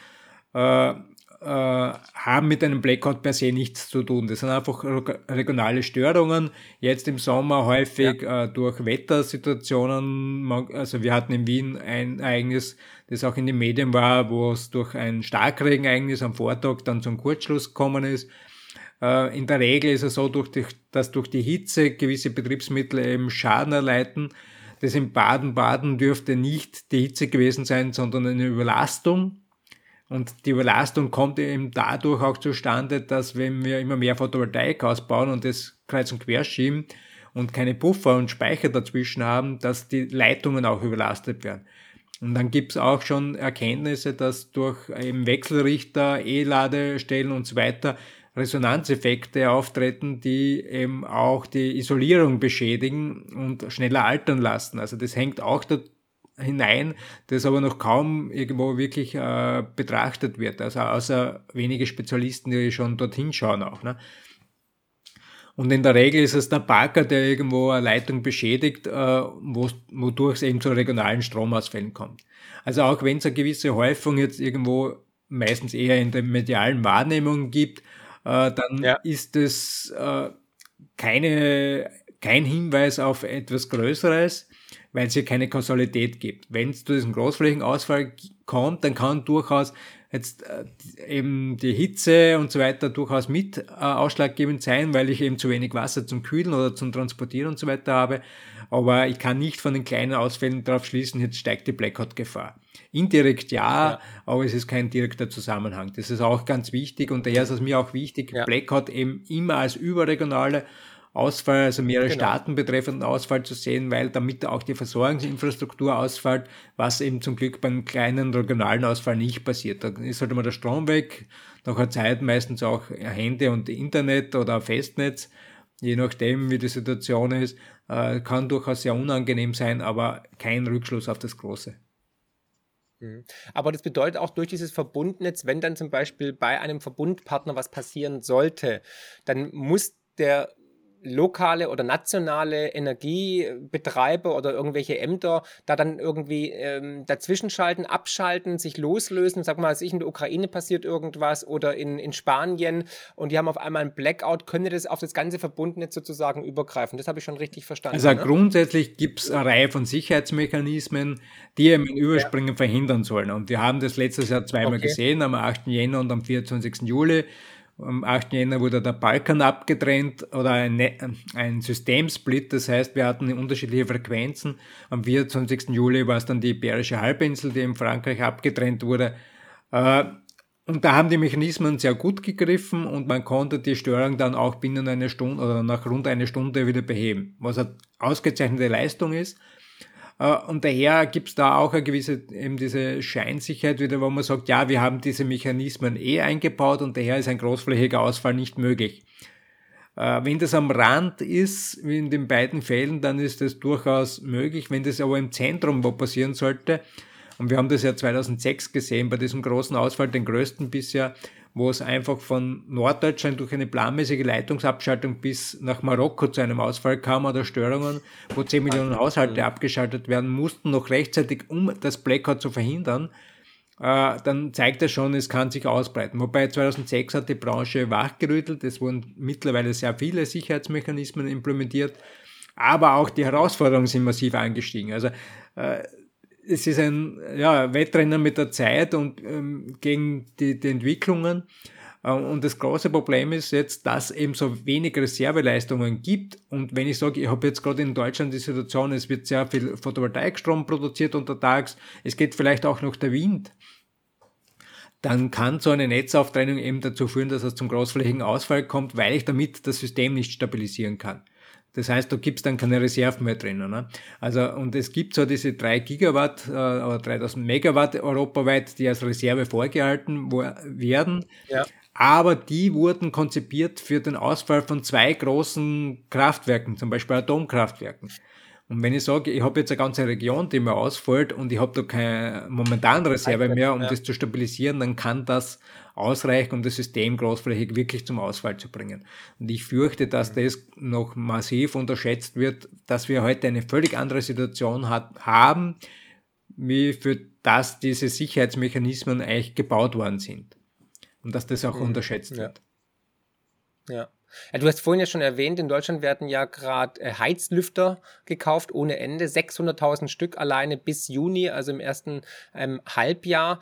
äh, äh, haben mit einem Blackout per se nichts zu tun. Das sind einfach regionale Störungen. Jetzt im Sommer häufig ja. äh, durch Wettersituationen. Also wir hatten in Wien ein Ereignis, das auch in den Medien war, wo es durch ein Starkregenereignis am Vortag dann zum Kurzschluss gekommen ist. Äh, in der Regel ist es so, dass durch die Hitze gewisse Betriebsmittel eben Schaden erleiden. Das in Baden-Baden dürfte nicht die Hitze gewesen sein, sondern eine Überlastung und die Überlastung kommt eben dadurch auch zustande, dass wenn wir immer mehr Photovoltaik ausbauen und das kreuz und quer schieben und keine Puffer und Speicher dazwischen haben, dass die Leitungen auch überlastet werden. Und dann gibt es auch schon Erkenntnisse, dass durch eben Wechselrichter, E-Ladestellen und so weiter Resonanzeffekte auftreten, die eben auch die Isolierung beschädigen und schneller altern lassen. Also das hängt auch da hinein, das aber noch kaum irgendwo wirklich äh, betrachtet wird. Also außer wenige Spezialisten, die schon dorthin schauen auch. Ne? Und in der Regel ist es der Parker, der irgendwo eine Leitung beschädigt, äh, wodurch es eben zu regionalen Stromausfällen kommt. Also auch wenn es eine gewisse Häufung jetzt irgendwo meistens eher in der medialen Wahrnehmung gibt, äh, dann ja. ist es äh, keine, kein Hinweis auf etwas Größeres weil es hier keine Kausalität gibt. Wenn es zu diesem Großflächenausfall kommt, dann kann durchaus jetzt äh, eben die Hitze und so weiter durchaus mit äh, ausschlaggebend sein, weil ich eben zu wenig Wasser zum Kühlen oder zum Transportieren und so weiter habe. Aber ich kann nicht von den kleinen Ausfällen darauf schließen, jetzt steigt die Blackout-Gefahr. Indirekt ja, ja, aber es ist kein direkter Zusammenhang. Das ist auch ganz wichtig und daher ist es mir auch wichtig, ja. Blackout eben immer als überregionale Ausfall, also mehrere genau. Staaten betreffenden Ausfall zu sehen, weil damit auch die Versorgungsinfrastruktur ausfällt, was eben zum Glück beim kleinen regionalen Ausfall nicht passiert. Da ist halt immer der Strom weg, nach einer Zeit meistens auch Handy und Internet oder Festnetz, je nachdem, wie die Situation ist, äh, kann durchaus sehr unangenehm sein, aber kein Rückschluss auf das Große. Mhm. Aber das bedeutet auch durch dieses Verbundnetz, wenn dann zum Beispiel bei einem Verbundpartner was passieren sollte, dann muss der lokale oder nationale Energiebetreiber oder irgendwelche Ämter da dann irgendwie ähm, dazwischenschalten, abschalten, sich loslösen. Sag mal, als ich in der Ukraine passiert irgendwas oder in, in Spanien und die haben auf einmal ein Blackout, könnte das auf das ganze Verbundnetz sozusagen übergreifen. Das habe ich schon richtig verstanden. Also ne? grundsätzlich gibt es eine Reihe von Sicherheitsmechanismen, die eben ein Überspringen ja. verhindern sollen. Und wir haben das letztes Jahr zweimal okay. gesehen, am 8. Jänner und am 24. Juli. Am 8. Jänner wurde der Balkan abgetrennt oder ein, ne-, ein Systemsplit, das heißt, wir hatten unterschiedliche Frequenzen. Am 24. Juli war es dann die Iberische Halbinsel, die in Frankreich abgetrennt wurde. Äh, und da haben die Mechanismen sehr gut gegriffen und man konnte die Störung dann auch binnen einer Stunde oder nach rund einer Stunde wieder beheben, was eine ausgezeichnete Leistung ist. Äh, und daher gibt es da auch eine gewisse, eben diese Scheinsicherheit wieder, wo man sagt, ja, wir haben diese Mechanismen eh eingebaut und daher ist ein großflächiger Ausfall nicht möglich. Äh, wenn das am Rand ist, wie in den beiden Fällen, dann ist das durchaus möglich. Wenn das aber im Zentrum wo passieren sollte, und wir haben das ja 2006 gesehen bei diesem großen Ausfall, den größten bisher, wo es einfach von Norddeutschland durch eine planmäßige Leitungsabschaltung bis nach Marokko zu einem Ausfall kam oder Störungen, wo 10 Millionen Haushalte abgeschaltet werden mussten, noch rechtzeitig, um das Blackout zu verhindern, äh, dann zeigt das schon, es kann sich ausbreiten. Wobei 2006 hat die Branche wachgerüttelt, es wurden mittlerweile sehr viele Sicherheitsmechanismen implementiert, aber auch die Herausforderungen sind massiv angestiegen. Also äh, es ist ein ja, Wettrennen mit der Zeit und ähm, gegen die, die Entwicklungen. Äh, und das große Problem ist jetzt, dass eben so wenig Reserveleistungen gibt. Und wenn ich sage, ich habe jetzt gerade in Deutschland die Situation, es wird sehr viel Photovoltaikstrom produziert untertags, es geht vielleicht auch noch der Wind, dann kann so eine Netzauftrennung eben dazu führen, dass es zum großflächigen Ausfall kommt, weil ich damit das System nicht stabilisieren kann. Das heißt, du gibst dann keine Reserven mehr drinnen. Ne? Also, und es gibt so diese drei Gigawatt äh, oder 3000 Megawatt europaweit, die als Reserve vorgehalten werden. Ja. Aber die wurden konzipiert für den Ausfall von zwei großen Kraftwerken, zum Beispiel Atomkraftwerken. Und wenn ich sage, ich habe jetzt eine ganze Region, die mir ausfällt und ich habe da keine momentan Reserve mehr, um ja. das zu stabilisieren, dann kann das ausreichen, um das System großflächig wirklich zum Ausfall zu bringen. Und ich fürchte, dass das noch massiv unterschätzt wird, dass wir heute eine völlig andere Situation hat, haben, wie für das diese Sicherheitsmechanismen eigentlich gebaut worden sind. Und dass das auch mhm. unterschätzt ja. wird. Ja. Ja, du hast vorhin ja schon erwähnt, in Deutschland werden ja gerade äh, Heizlüfter gekauft ohne Ende. 600.000 Stück alleine bis Juni, also im ersten ähm, Halbjahr.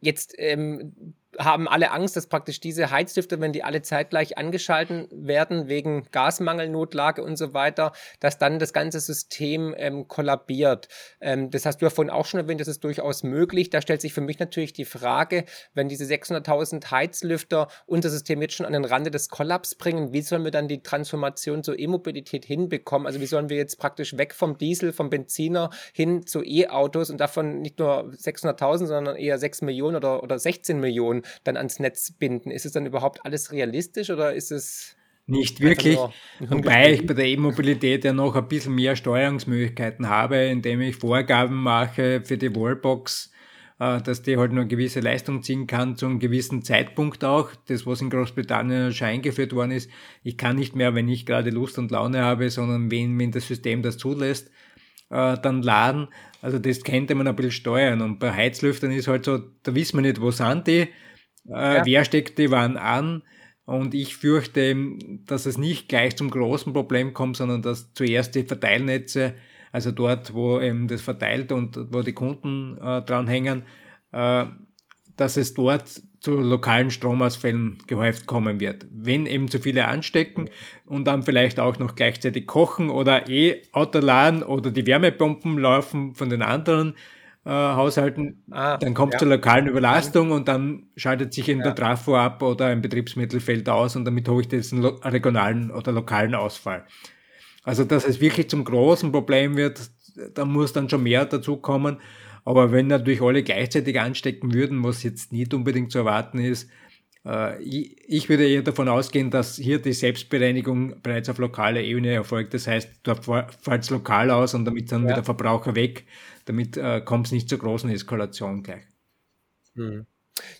Jetzt ähm, haben alle Angst, dass praktisch diese Heizlüfter, wenn die alle zeitgleich angeschalten werden, wegen Gasmangelnotlage und so weiter, dass dann das ganze System ähm, kollabiert. Ähm, das hast du ja vorhin auch schon erwähnt, das ist durchaus möglich. Da stellt sich für mich natürlich die Frage, wenn diese 600.000 Heizlüfter unser System jetzt schon an den Rande des Kollaps bringen, wie sollen wir dann die Transformation zur E-Mobilität hinbekommen? Also wie sollen wir jetzt praktisch weg vom Diesel, vom Benziner hin zu E-Autos und davon nicht nur 600.000, sondern eher 6 Millionen oder, oder 16 Millionen dann ans Netz binden. Ist es dann überhaupt alles realistisch oder ist es nicht wirklich, wobei ich bei der E-Mobilität ja noch ein bisschen mehr Steuerungsmöglichkeiten habe, indem ich Vorgaben mache für die Wallbox, äh, dass die halt nur eine gewisse Leistung ziehen kann zu einem gewissen Zeitpunkt auch. Das, was in Großbritannien schon eingeführt worden ist. Ich kann nicht mehr, wenn ich gerade Lust und Laune habe, sondern wenn, wenn das System das zulässt, äh, dann laden. Also das könnte man ein bisschen steuern. Und bei Heizlüftern ist halt so, da wissen wir nicht, wo sind die äh, ja. Wer steckt die Waren an? Und ich fürchte, dass es nicht gleich zum großen Problem kommt, sondern dass zuerst die Verteilnetze, also dort, wo eben das verteilt und wo die Kunden äh, dranhängen, äh, dass es dort zu lokalen Stromausfällen gehäuft kommen wird. Wenn eben zu viele anstecken und dann vielleicht auch noch gleichzeitig kochen oder eh Autoladen oder die Wärmepumpen laufen von den anderen, äh, Haushalten, ah, dann kommt ja. zur lokalen Überlastung und dann schaltet sich in ja. der Trafo ab oder ein Betriebsmittel fällt aus und damit habe ich diesen regionalen oder lokalen Ausfall. Also, dass es wirklich zum großen Problem wird, da muss dann schon mehr dazu kommen. Aber wenn natürlich alle gleichzeitig anstecken würden, was jetzt nicht unbedingt zu erwarten ist, äh, ich würde eher davon ausgehen, dass hier die Selbstbereinigung bereits auf lokaler Ebene erfolgt. Das heißt, dort fällt es lokal aus und damit sind ja. wieder Verbraucher weg. Damit äh, kommt es nicht zur großen Eskalation gleich. Mhm.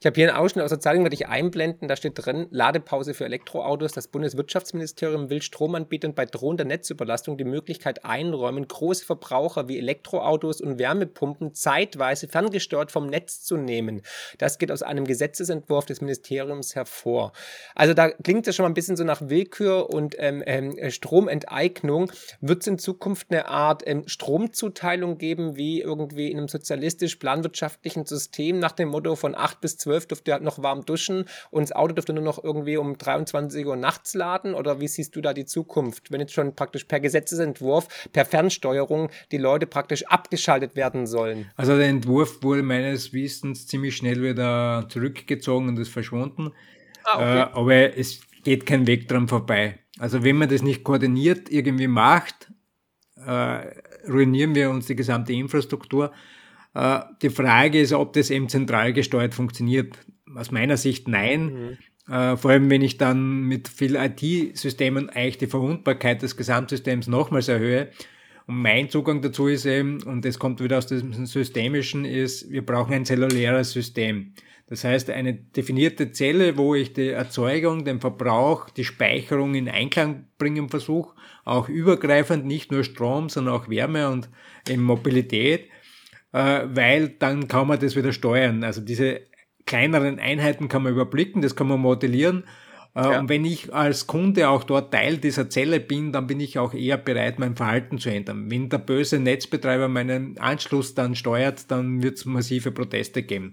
Ich habe hier einen Ausschnitt aus der Zeitung, werde ich einblenden. Da steht drin: Ladepause für Elektroautos. Das Bundeswirtschaftsministerium will Stromanbietern bei drohender Netzüberlastung die Möglichkeit einräumen, große Verbraucher wie Elektroautos und Wärmepumpen zeitweise ferngesteuert vom Netz zu nehmen. Das geht aus einem Gesetzesentwurf des Ministeriums hervor. Also da klingt es schon mal ein bisschen so nach Willkür und ähm, ähm, Stromenteignung. Wird es in Zukunft eine Art ähm, Stromzuteilung geben, wie irgendwie in einem sozialistisch-planwirtschaftlichen System nach dem Motto von 8 bis 12 dürft ihr halt noch warm duschen und das Auto dürft ihr nur noch irgendwie um 23 Uhr nachts laden? Oder wie siehst du da die Zukunft, wenn jetzt schon praktisch per Gesetzesentwurf, per Fernsteuerung die Leute praktisch abgeschaltet werden sollen? Also der Entwurf wurde meines Wissens ziemlich schnell wieder zurückgezogen und ist verschwunden. Ah, okay. äh, aber es geht kein Weg dran vorbei. Also wenn man das nicht koordiniert irgendwie macht, äh, ruinieren wir uns die gesamte Infrastruktur. Äh, die Frage ist, ob das eben zentral gesteuert funktioniert. Aus meiner Sicht nein. Mhm. Äh, vor allem, wenn ich dann mit viel IT-Systemen eigentlich die Verwundbarkeit des Gesamtsystems nochmals erhöhe. Und mein Zugang dazu ist eben, und das kommt wieder aus dem Systemischen, ist, wir brauchen ein zelluläres System. Das heißt, eine definierte Zelle, wo ich die Erzeugung, den Verbrauch, die Speicherung in Einklang bringen versuche, auch übergreifend, nicht nur Strom, sondern auch Wärme und eben Mobilität weil dann kann man das wieder steuern. Also diese kleineren Einheiten kann man überblicken, das kann man modellieren. Äh, ja. Und wenn ich als Kunde auch dort Teil dieser Zelle bin, dann bin ich auch eher bereit, mein Verhalten zu ändern. Wenn der böse Netzbetreiber meinen Anschluss dann steuert, dann wird es massive Proteste geben.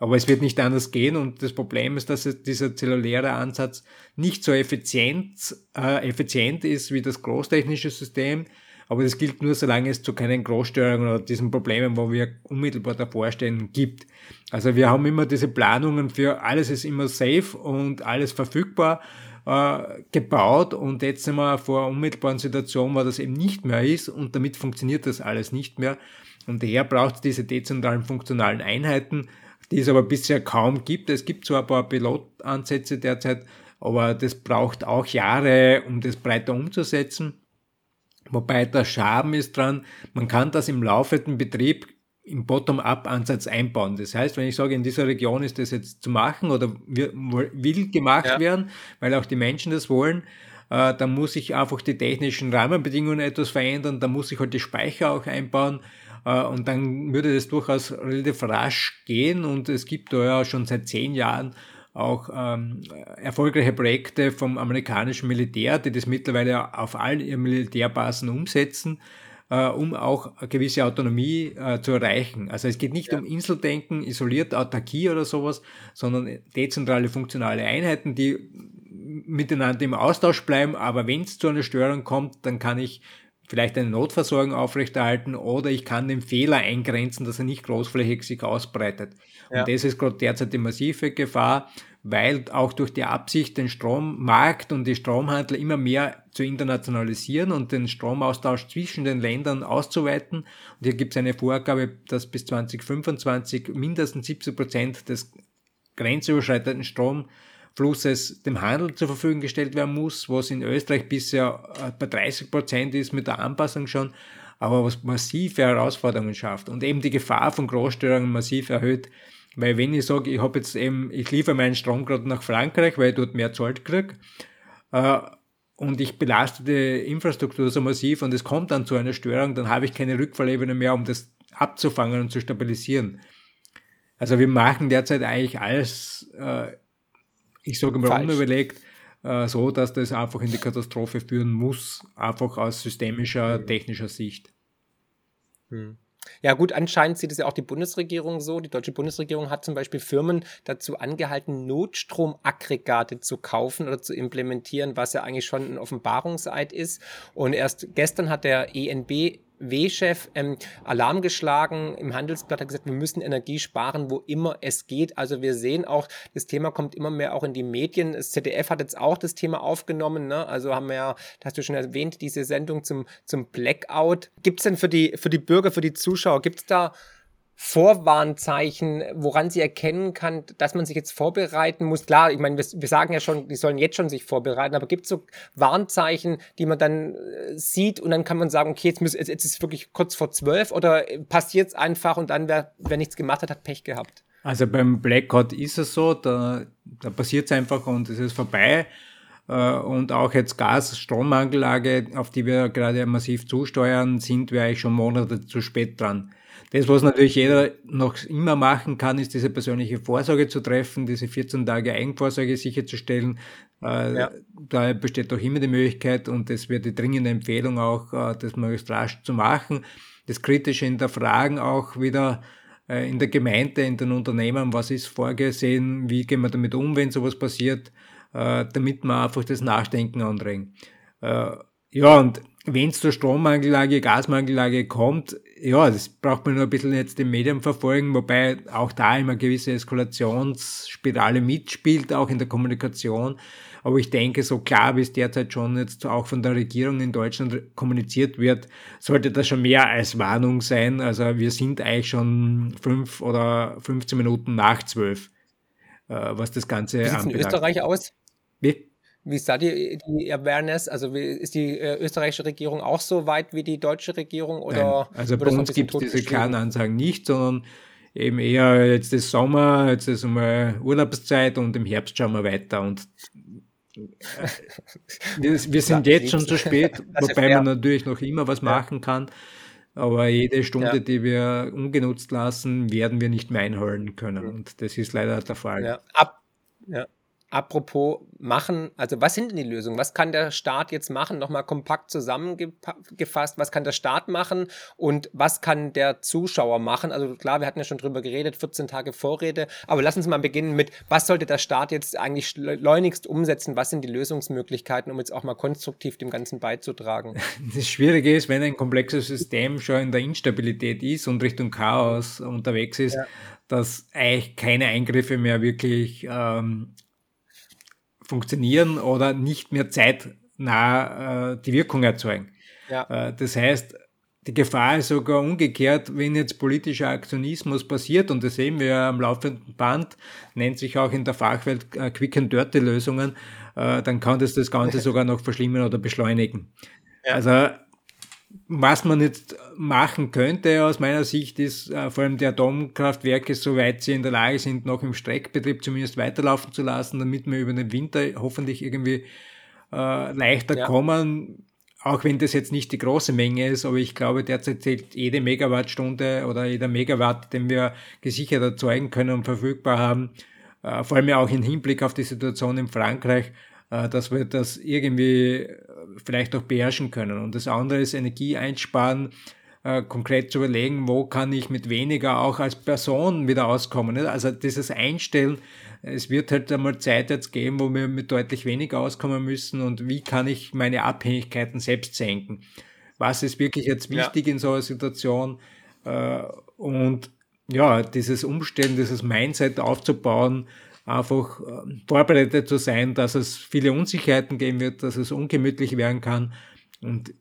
Aber es wird nicht anders gehen und das Problem ist, dass dieser zelluläre Ansatz nicht so effizient, äh, effizient ist wie das großtechnische System aber das gilt nur, solange es zu keinen Großstörungen oder diesen Problemen, wo wir unmittelbar davor stehen, gibt. Also wir haben immer diese Planungen für alles ist immer safe und alles verfügbar äh, gebaut und jetzt sind wir vor einer unmittelbaren Situation, wo das eben nicht mehr ist und damit funktioniert das alles nicht mehr. Und daher braucht es diese dezentralen funktionalen Einheiten, die es aber bisher kaum gibt. Es gibt zwar ein paar Pilotansätze derzeit, aber das braucht auch Jahre, um das breiter umzusetzen. Wobei der Schaden ist dran, man kann das im laufenden Betrieb im Bottom-up-Ansatz einbauen. Das heißt, wenn ich sage, in dieser Region ist das jetzt zu machen oder will gemacht ja. werden, weil auch die Menschen das wollen, äh, dann muss ich einfach die technischen Rahmenbedingungen etwas verändern, dann muss ich halt die Speicher auch einbauen äh, und dann würde das durchaus relativ rasch gehen und es gibt da ja schon seit zehn Jahren auch ähm, erfolgreiche Projekte vom amerikanischen Militär, die das mittlerweile auf allen ihren Militärbasen umsetzen äh, um auch eine gewisse Autonomie äh, zu erreichen. Also es geht nicht ja. um Inseldenken, isoliert Autarkie oder sowas, sondern dezentrale funktionale Einheiten, die miteinander im Austausch bleiben, aber wenn es zu einer Störung kommt, dann kann ich vielleicht eine Notversorgung aufrechterhalten oder ich kann den Fehler eingrenzen, dass er nicht großflächig sich ausbreitet. Ja. Und das ist gerade derzeit die massive Gefahr weil auch durch die Absicht, den Strommarkt und die Stromhandel immer mehr zu internationalisieren und den Stromaustausch zwischen den Ländern auszuweiten. Und hier gibt es eine Vorgabe, dass bis 2025 mindestens 70 Prozent des grenzüberschreitenden Stromflusses dem Handel zur Verfügung gestellt werden muss, was in Österreich bisher äh, bei 30 Prozent ist mit der Anpassung schon, aber was massive Herausforderungen schafft und eben die Gefahr von Großstörungen massiv erhöht. Weil wenn ich sage, ich habe jetzt eben, ich liefere meinen Strom gerade nach Frankreich, weil ich dort mehr zahlt kriege, äh, und ich belaste die Infrastruktur so massiv und es kommt dann zu einer Störung, dann habe ich keine Rückfallebene mehr, um das abzufangen und zu stabilisieren. Also wir machen derzeit eigentlich alles, äh, ich sage mal Falsch. unüberlegt, äh, so, dass das einfach in die Katastrophe führen muss, einfach aus systemischer, mhm. technischer Sicht. Hm. Ja, gut, anscheinend sieht es ja auch die Bundesregierung so. Die deutsche Bundesregierung hat zum Beispiel Firmen dazu angehalten, Notstromaggregate zu kaufen oder zu implementieren, was ja eigentlich schon ein Offenbarungseid ist. Und erst gestern hat der ENB W-Chef ähm, Alarm geschlagen. Im Handelsblatt hat gesagt, wir müssen Energie sparen, wo immer es geht. Also wir sehen auch, das Thema kommt immer mehr auch in die Medien. Das ZDF hat jetzt auch das Thema aufgenommen. Ne? Also haben wir ja, das hast du schon erwähnt, diese Sendung zum, zum Blackout. Gibt es denn für die, für die Bürger, für die Zuschauer, gibt es da Vorwarnzeichen, woran sie erkennen kann, dass man sich jetzt vorbereiten muss? Klar, ich meine, wir, wir sagen ja schon, die sollen jetzt schon sich vorbereiten, aber gibt es so Warnzeichen, die man dann äh, sieht und dann kann man sagen, okay, jetzt, muss, jetzt ist es wirklich kurz vor zwölf oder passiert es einfach und dann, wer, wer nichts gemacht hat, hat Pech gehabt? Also beim Blackout ist es so, da, da passiert es einfach und es ist vorbei. Äh, und auch jetzt Gas-Strommangellage, auf die wir gerade massiv zusteuern, sind wir eigentlich schon Monate zu spät dran. Das, was natürlich jeder noch immer machen kann, ist diese persönliche Vorsorge zu treffen, diese 14 Tage Eigenvorsorge sicherzustellen. Äh, ja. Da besteht auch immer die Möglichkeit und das wäre die dringende Empfehlung auch, äh, das möglichst rasch zu machen. Das Kritische hinterfragen auch wieder in der Gemeinde, in den Unternehmen, was ist vorgesehen, wie gehen wir damit um, wenn sowas passiert, damit man einfach das Nachdenken anregen. Ja, und wenn es zur Strommangellage, Gasmangellage kommt, ja, das braucht man nur ein bisschen jetzt den Medien verfolgen, wobei auch da immer gewisse Eskalationsspirale mitspielt, auch in der Kommunikation. Aber ich denke, so klar wie es derzeit schon jetzt auch von der Regierung in Deutschland kommuniziert wird, sollte das schon mehr als Warnung sein. Also wir sind eigentlich schon fünf oder 15 Minuten nach zwölf, äh, was das Ganze Wie sieht in Österreich aus? Wie? Wie ist da die, die Awareness? Also wie, ist die äh, österreichische Regierung auch so weit wie die deutsche Regierung? Oder Nein, also bei uns gibt es diese klaren Ansagen nicht, sondern eben eher jetzt ist Sommer, jetzt ist einmal Urlaubszeit und im Herbst schauen wir weiter. Und äh, wir, wir, sind jetzt schon zu spät, wobei man natürlich noch immer was machen kann. Aber jede Stunde, ja. die wir ungenutzt lassen, werden wir nicht mehr einholen können. Und das ist leider der Fall. Ja. Ab, ja. Apropos machen, also was sind denn die Lösungen? Was kann der Staat jetzt machen? Nochmal kompakt zusammengefasst, was kann der Staat machen und was kann der Zuschauer machen? Also klar, wir hatten ja schon drüber geredet, 14 Tage Vorrede, aber lass uns mal beginnen mit, was sollte der Staat jetzt eigentlich schleunigst umsetzen? Was sind die Lösungsmöglichkeiten, um jetzt auch mal konstruktiv dem Ganzen beizutragen? Das Schwierige ist, wenn ein komplexes System schon in der Instabilität ist und Richtung Chaos unterwegs ist, ja. dass eigentlich keine Eingriffe mehr wirklich ähm, funktionieren oder nicht mehr zeitnah äh, die Wirkung erzeugen. Ja. Äh, das heißt, die Gefahr ist sogar umgekehrt, wenn jetzt politischer Aktionismus passiert, und das sehen wir am laufenden Band, nennt sich auch in der Fachwelt äh, Quick and Dirty Lösungen, äh, dann kann das das Ganze sogar noch verschlimmern oder beschleunigen. Ja. Also was man jetzt machen könnte aus meiner Sicht ist äh, vor allem die Atomkraftwerke, soweit sie in der Lage sind, noch im Streckbetrieb zumindest weiterlaufen zu lassen, damit wir über den Winter hoffentlich irgendwie äh, leichter ja. kommen. Auch wenn das jetzt nicht die große Menge ist, aber ich glaube, derzeit zählt jede Megawattstunde oder jeder Megawatt, den wir gesichert erzeugen können und verfügbar haben, äh, vor allem auch im Hinblick auf die Situation in Frankreich, dass wir das irgendwie äh, vielleicht auch beherrschen können. Und das andere ist Energie einsparen, äh, konkret zu überlegen, wo kann ich mit weniger auch als Person wieder auskommen. Also dieses Einstellen, es wird halt einmal Zeit jetzt geben, wo wir mit deutlich weniger auskommen müssen und wie kann ich meine Abhängigkeiten selbst senken. Was ist wirklich jetzt wichtig ja. in so einer Situation? Und ja, dieses Umstellen, dieses Mindset aufzubauen, einfach ähm, vorbereitet zu sein, dass es viele Unsicherheiten geben wird, dass es ungemütlich werden kann. Und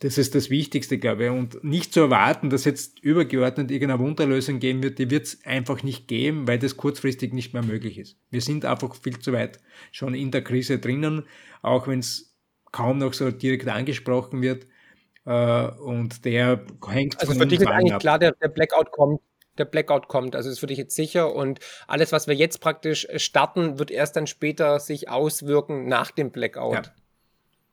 das ist das Wichtigste, glaube ich. Und nicht zu erwarten, dass jetzt übergeordnet irgendeine Wunderlösung geben wird, die wird es einfach nicht geben, weil das kurzfristig nicht mehr möglich ist. Wir sind einfach viel zu weit schon in der Krise drinnen, auch wenn es kaum noch so direkt angesprochen wird. Äh, und der hängt also von für dich ist eigentlich ab. klar, der, der Blackout kommt der Blackout kommt. Also ist für dich jetzt sicher und alles, was wir jetzt praktisch starten, wird erst dann später sich auswirken nach dem Blackout. Ja,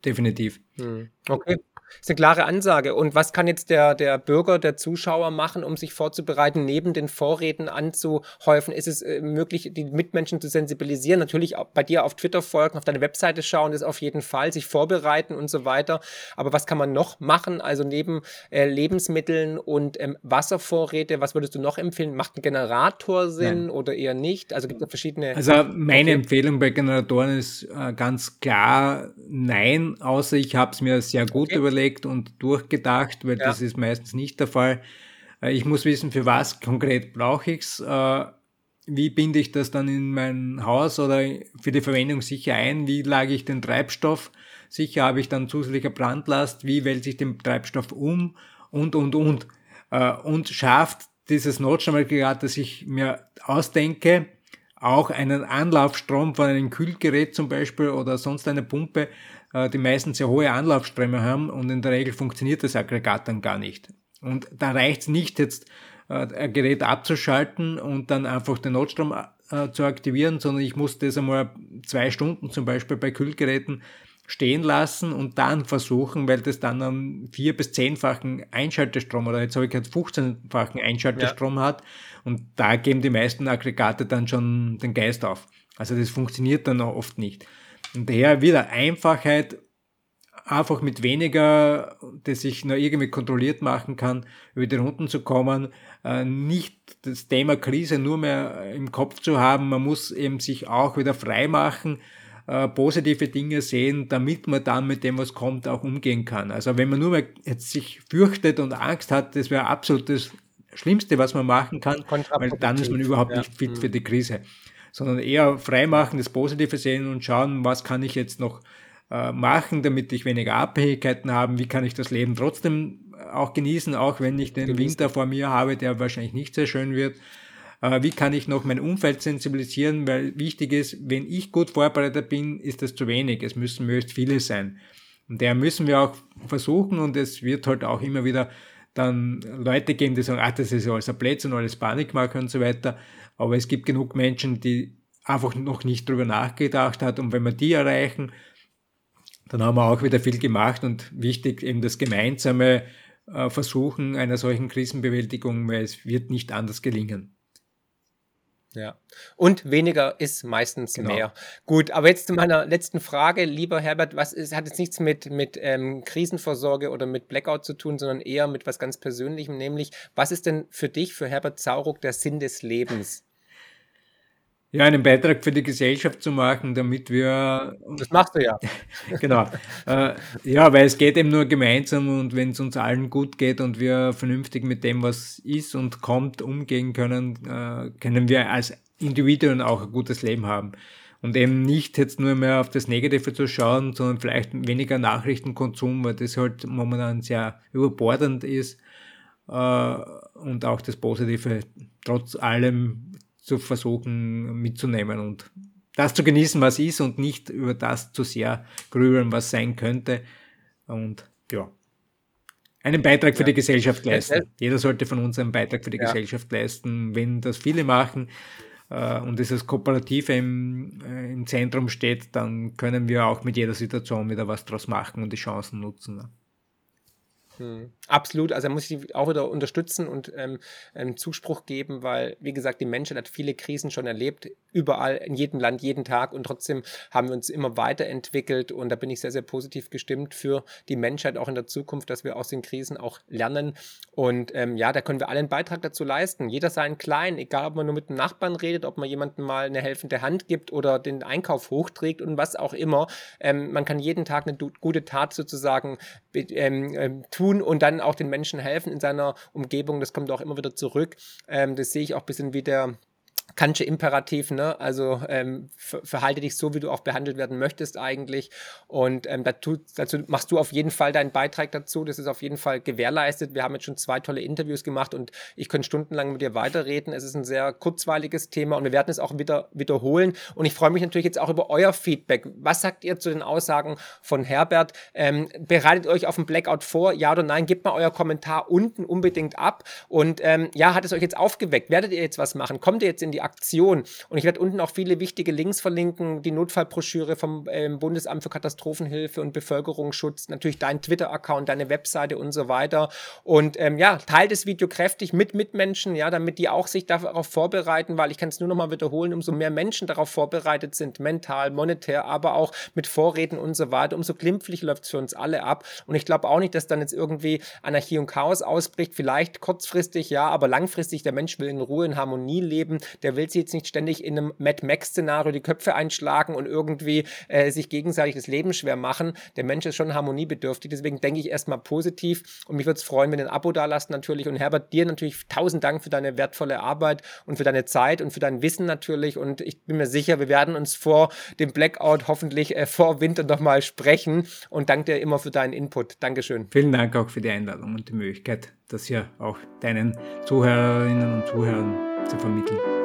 definitiv. Hm. Okay ist eine klare Ansage. Und was kann jetzt der, der Bürger, der Zuschauer machen, um sich vorzubereiten, neben den Vorräten anzuhäufen? Ist es äh, möglich, die Mitmenschen zu sensibilisieren? Natürlich auch bei dir auf Twitter folgen, auf deine Webseite schauen, ist auf jeden Fall, sich vorbereiten und so weiter. Aber was kann man noch machen? Also neben äh, Lebensmitteln und ähm, Wasservorräte, was würdest du noch empfehlen? Macht ein Generator Sinn Nein. oder eher nicht? Also gibt es verschiedene. Also meine okay. Empfehlung bei Generatoren ist äh, ganz klar nein, außer ich habe es mir sehr gut okay. überlegt und durchgedacht, weil ja. das ist meistens nicht der Fall. Äh, ich muss wissen, für was konkret brauche ich es. Äh, wie binde ich das dann in mein Haus oder für die Verwendung sicher ein? Wie lage ich den Treibstoff? Sicher habe ich dann zusätzliche Brandlast. Wie wälze ich den Treibstoff um? Und, und, und. Äh, und schafft dieses Notstromaggregat, das ich mir ausdenke, auch einen Anlaufstrom von einem Kühlgerät zum Beispiel oder sonst eine Pumpe, äh, die meisten sehr hohe Anlaufströme haben und in der Regel funktioniert das Aggregat dann gar nicht. Und da reicht es nicht jetzt, äh, ein Gerät abzuschalten und dann einfach den Notstrom äh, zu aktivieren, sondern ich muss das einmal zwei Stunden zum Beispiel bei Kühlgeräten stehen lassen und dann versuchen, weil das dann einen vier- bis zehnfachen Einschaltestrom oder jetzt habe ich gerade 15-fachen Einschaltestrom ja. hat und da geben die meisten Aggregate dann schon den Geist auf. Also das funktioniert dann auch oft nicht. Und daher wieder Einfachheit, einfach mit weniger, das ich nur irgendwie kontrolliert machen kann, über die Runden zu kommen, äh, nicht das Thema Krise nur mehr im Kopf zu haben, man muss eben sich auch wieder frei machen, äh, positive Dinge sehen, damit man dann mit dem, was kommt, auch umgehen kann. Also wenn man nur mehr jetzt sich fürchtet und Angst hat, das wäre absolut das Schlimmste, was man machen kann, weil dann ist man überhaupt ja. nicht fit für die Krise sondern eher freimachen, das Positive sehen und schauen, was kann ich jetzt noch äh, machen, damit ich weniger Abhängigkeiten habe, wie kann ich das Leben trotzdem auch genießen, auch wenn ich den. Winter vor mir habe, der wahrscheinlich nicht sehr schön wird. Äh, wie kann ich noch mein Umfeld sensibilisieren, weil wichtig ist, wenn ich gut vorbereitet bin, ist das zu wenig. Es müssen möglichst viele sein. Und der müssen wir auch versuchen und es wird halt auch immer wieder dann Leute geben, die sagen, ah, das ist ja alles ein Blödsinn, alles Panikmache und so weiter. Aber es gibt genug Menschen, die einfach noch nicht drüber nachgedacht hat. Und wenn wir die erreichen, dann haben wir auch wieder viel gemacht und wichtig eben das gemeinsame äh, Versuchen einer solchen Krisenbewältigung, weil es wird nicht anders gelingen. Ja. Und weniger ist meistens genau. mehr. Gut, aber jetzt zu meiner letzten Frage, lieber Herbert, was ist, hat jetzt nichts mit, mit ähm, Krisenvorsorge oder mit Blackout zu tun, sondern eher mit was ganz Persönlichem, nämlich, was ist denn für dich, für Herbert Zauruck, der Sinn des Lebens? Ja, einen Beitrag für die Gesellschaft zu machen, damit wir. Das machst du ja. genau. Äh, ja, weil es geht eben nur gemeinsam und wenn es uns allen gut geht und wir vernünftig mit dem, was ist und kommt, umgehen können, äh, können wir als Individuen auch ein gutes Leben haben. Und eben nicht jetzt nur mehr auf das Negative zu schauen, sondern vielleicht weniger Nachrichtenkonsum, weil das halt momentan sehr überbordend ist. Äh, und auch das Positive trotz allem zu versuchen mitzunehmen und das zu genießen, was ist und nicht über das zu sehr grübeln, was sein könnte. Und ja, einen Beitrag für ja. die Gesellschaft leisten. Jeder sollte von uns einen Beitrag für die ja. Gesellschaft leisten. Wenn das viele machen äh, und dieses Kooperative im, äh, im Zentrum steht, dann können wir auch mit jeder Situation wieder was draus machen und die Chancen nutzen. Ne? Hm. Absolut, also da muss ich auch wieder unterstützen und ähm, einen Zuspruch geben, weil, wie gesagt, die Menschheit hat viele Krisen schon erlebt, überall, in jedem Land, jeden Tag. Und trotzdem haben wir uns immer weiterentwickelt. Und da bin ich sehr, sehr positiv gestimmt für die Menschheit auch in der Zukunft, dass wir aus den Krisen auch lernen. Und ähm, ja, da können wir alle einen Beitrag dazu leisten, jeder seinen kleinen, egal ob man nur mit einem Nachbarn redet, ob man jemandem mal eine helfende Hand gibt oder den Einkauf hochträgt und was auch immer, ähm, man kann jeden Tag eine gute Tat sozusagen ähm, ähm, tun und dann auch den Menschen helfen in seiner Umgebung. Das kommt auch immer wieder zurück. Ähm, das sehe ich auch ein bisschen wie der Kantsche Imperativ, ne? Also ähm, verhalte dich so, wie du auch behandelt werden möchtest eigentlich. Und ähm, dazu, dazu, machst du auf jeden Fall deinen Beitrag dazu. Das ist auf jeden Fall gewährleistet. Wir haben jetzt schon zwei tolle Interviews gemacht und ich könnte stundenlang mit dir weiterreden. Es ist ein sehr kurzweiliges Thema und wir werden es auch wieder wiederholen. Und ich freue mich natürlich jetzt auch über euer Feedback. Was sagt ihr zu den Aussagen von Herbert? Ähm, bereitet euch auf den Blackout vor, ja oder nein? Gebt mal euer Kommentar unten unbedingt ab. Und ähm, ja, hat es euch jetzt aufgeweckt? Werdet ihr jetzt was machen? Kommt ihr jetzt in die Aktion. Und ich werde unten auch viele wichtige Links verlinken, die Notfallbroschüre vom ähm, Bundesamt für Katastrophenhilfe und Bevölkerungsschutz, natürlich dein Twitter-Account, deine Webseite und so weiter. Und ähm, ja, teilt das Video kräftig mit Mitmenschen, ja, damit die auch sich darauf vorbereiten, weil ich kann es nur noch mal wiederholen, umso mehr Menschen darauf vorbereitet sind, mental, monetär, aber auch mit Vorräten und so weiter, umso glimpflich läuft es für uns alle ab. Und ich glaube auch nicht, dass dann jetzt irgendwie Anarchie und Chaos ausbricht. Vielleicht kurzfristig, ja, aber langfristig, der Mensch will in Ruhe, in Harmonie leben, der will sich jetzt nicht ständig in einem Mad Max-Szenario die Köpfe einschlagen und irgendwie äh, sich gegenseitig das Leben schwer machen. Der Mensch ist schon harmoniebedürftig, deswegen denke ich erstmal positiv und mich würde es freuen, wenn ihr ein Abo da lasst natürlich und Herbert, dir natürlich tausend Dank für deine wertvolle Arbeit und für deine Zeit und für dein Wissen natürlich und ich bin mir sicher, wir werden uns vor dem Blackout hoffentlich äh, vor Winter nochmal sprechen und danke dir immer für deinen Input. Dankeschön. Vielen Dank auch für die Einladung und die Möglichkeit, das hier auch deinen Zuhörerinnen und Zuhörern zu vermitteln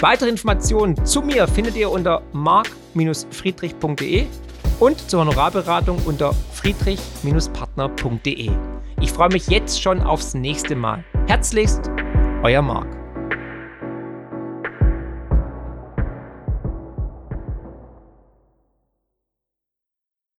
Weitere Informationen zu mir findet ihr unter mark-friedrich.de und zur Honorarberatung unter friedrich-partner.de. Ich freue mich jetzt schon aufs nächste Mal. Herzlichst, euer Marc.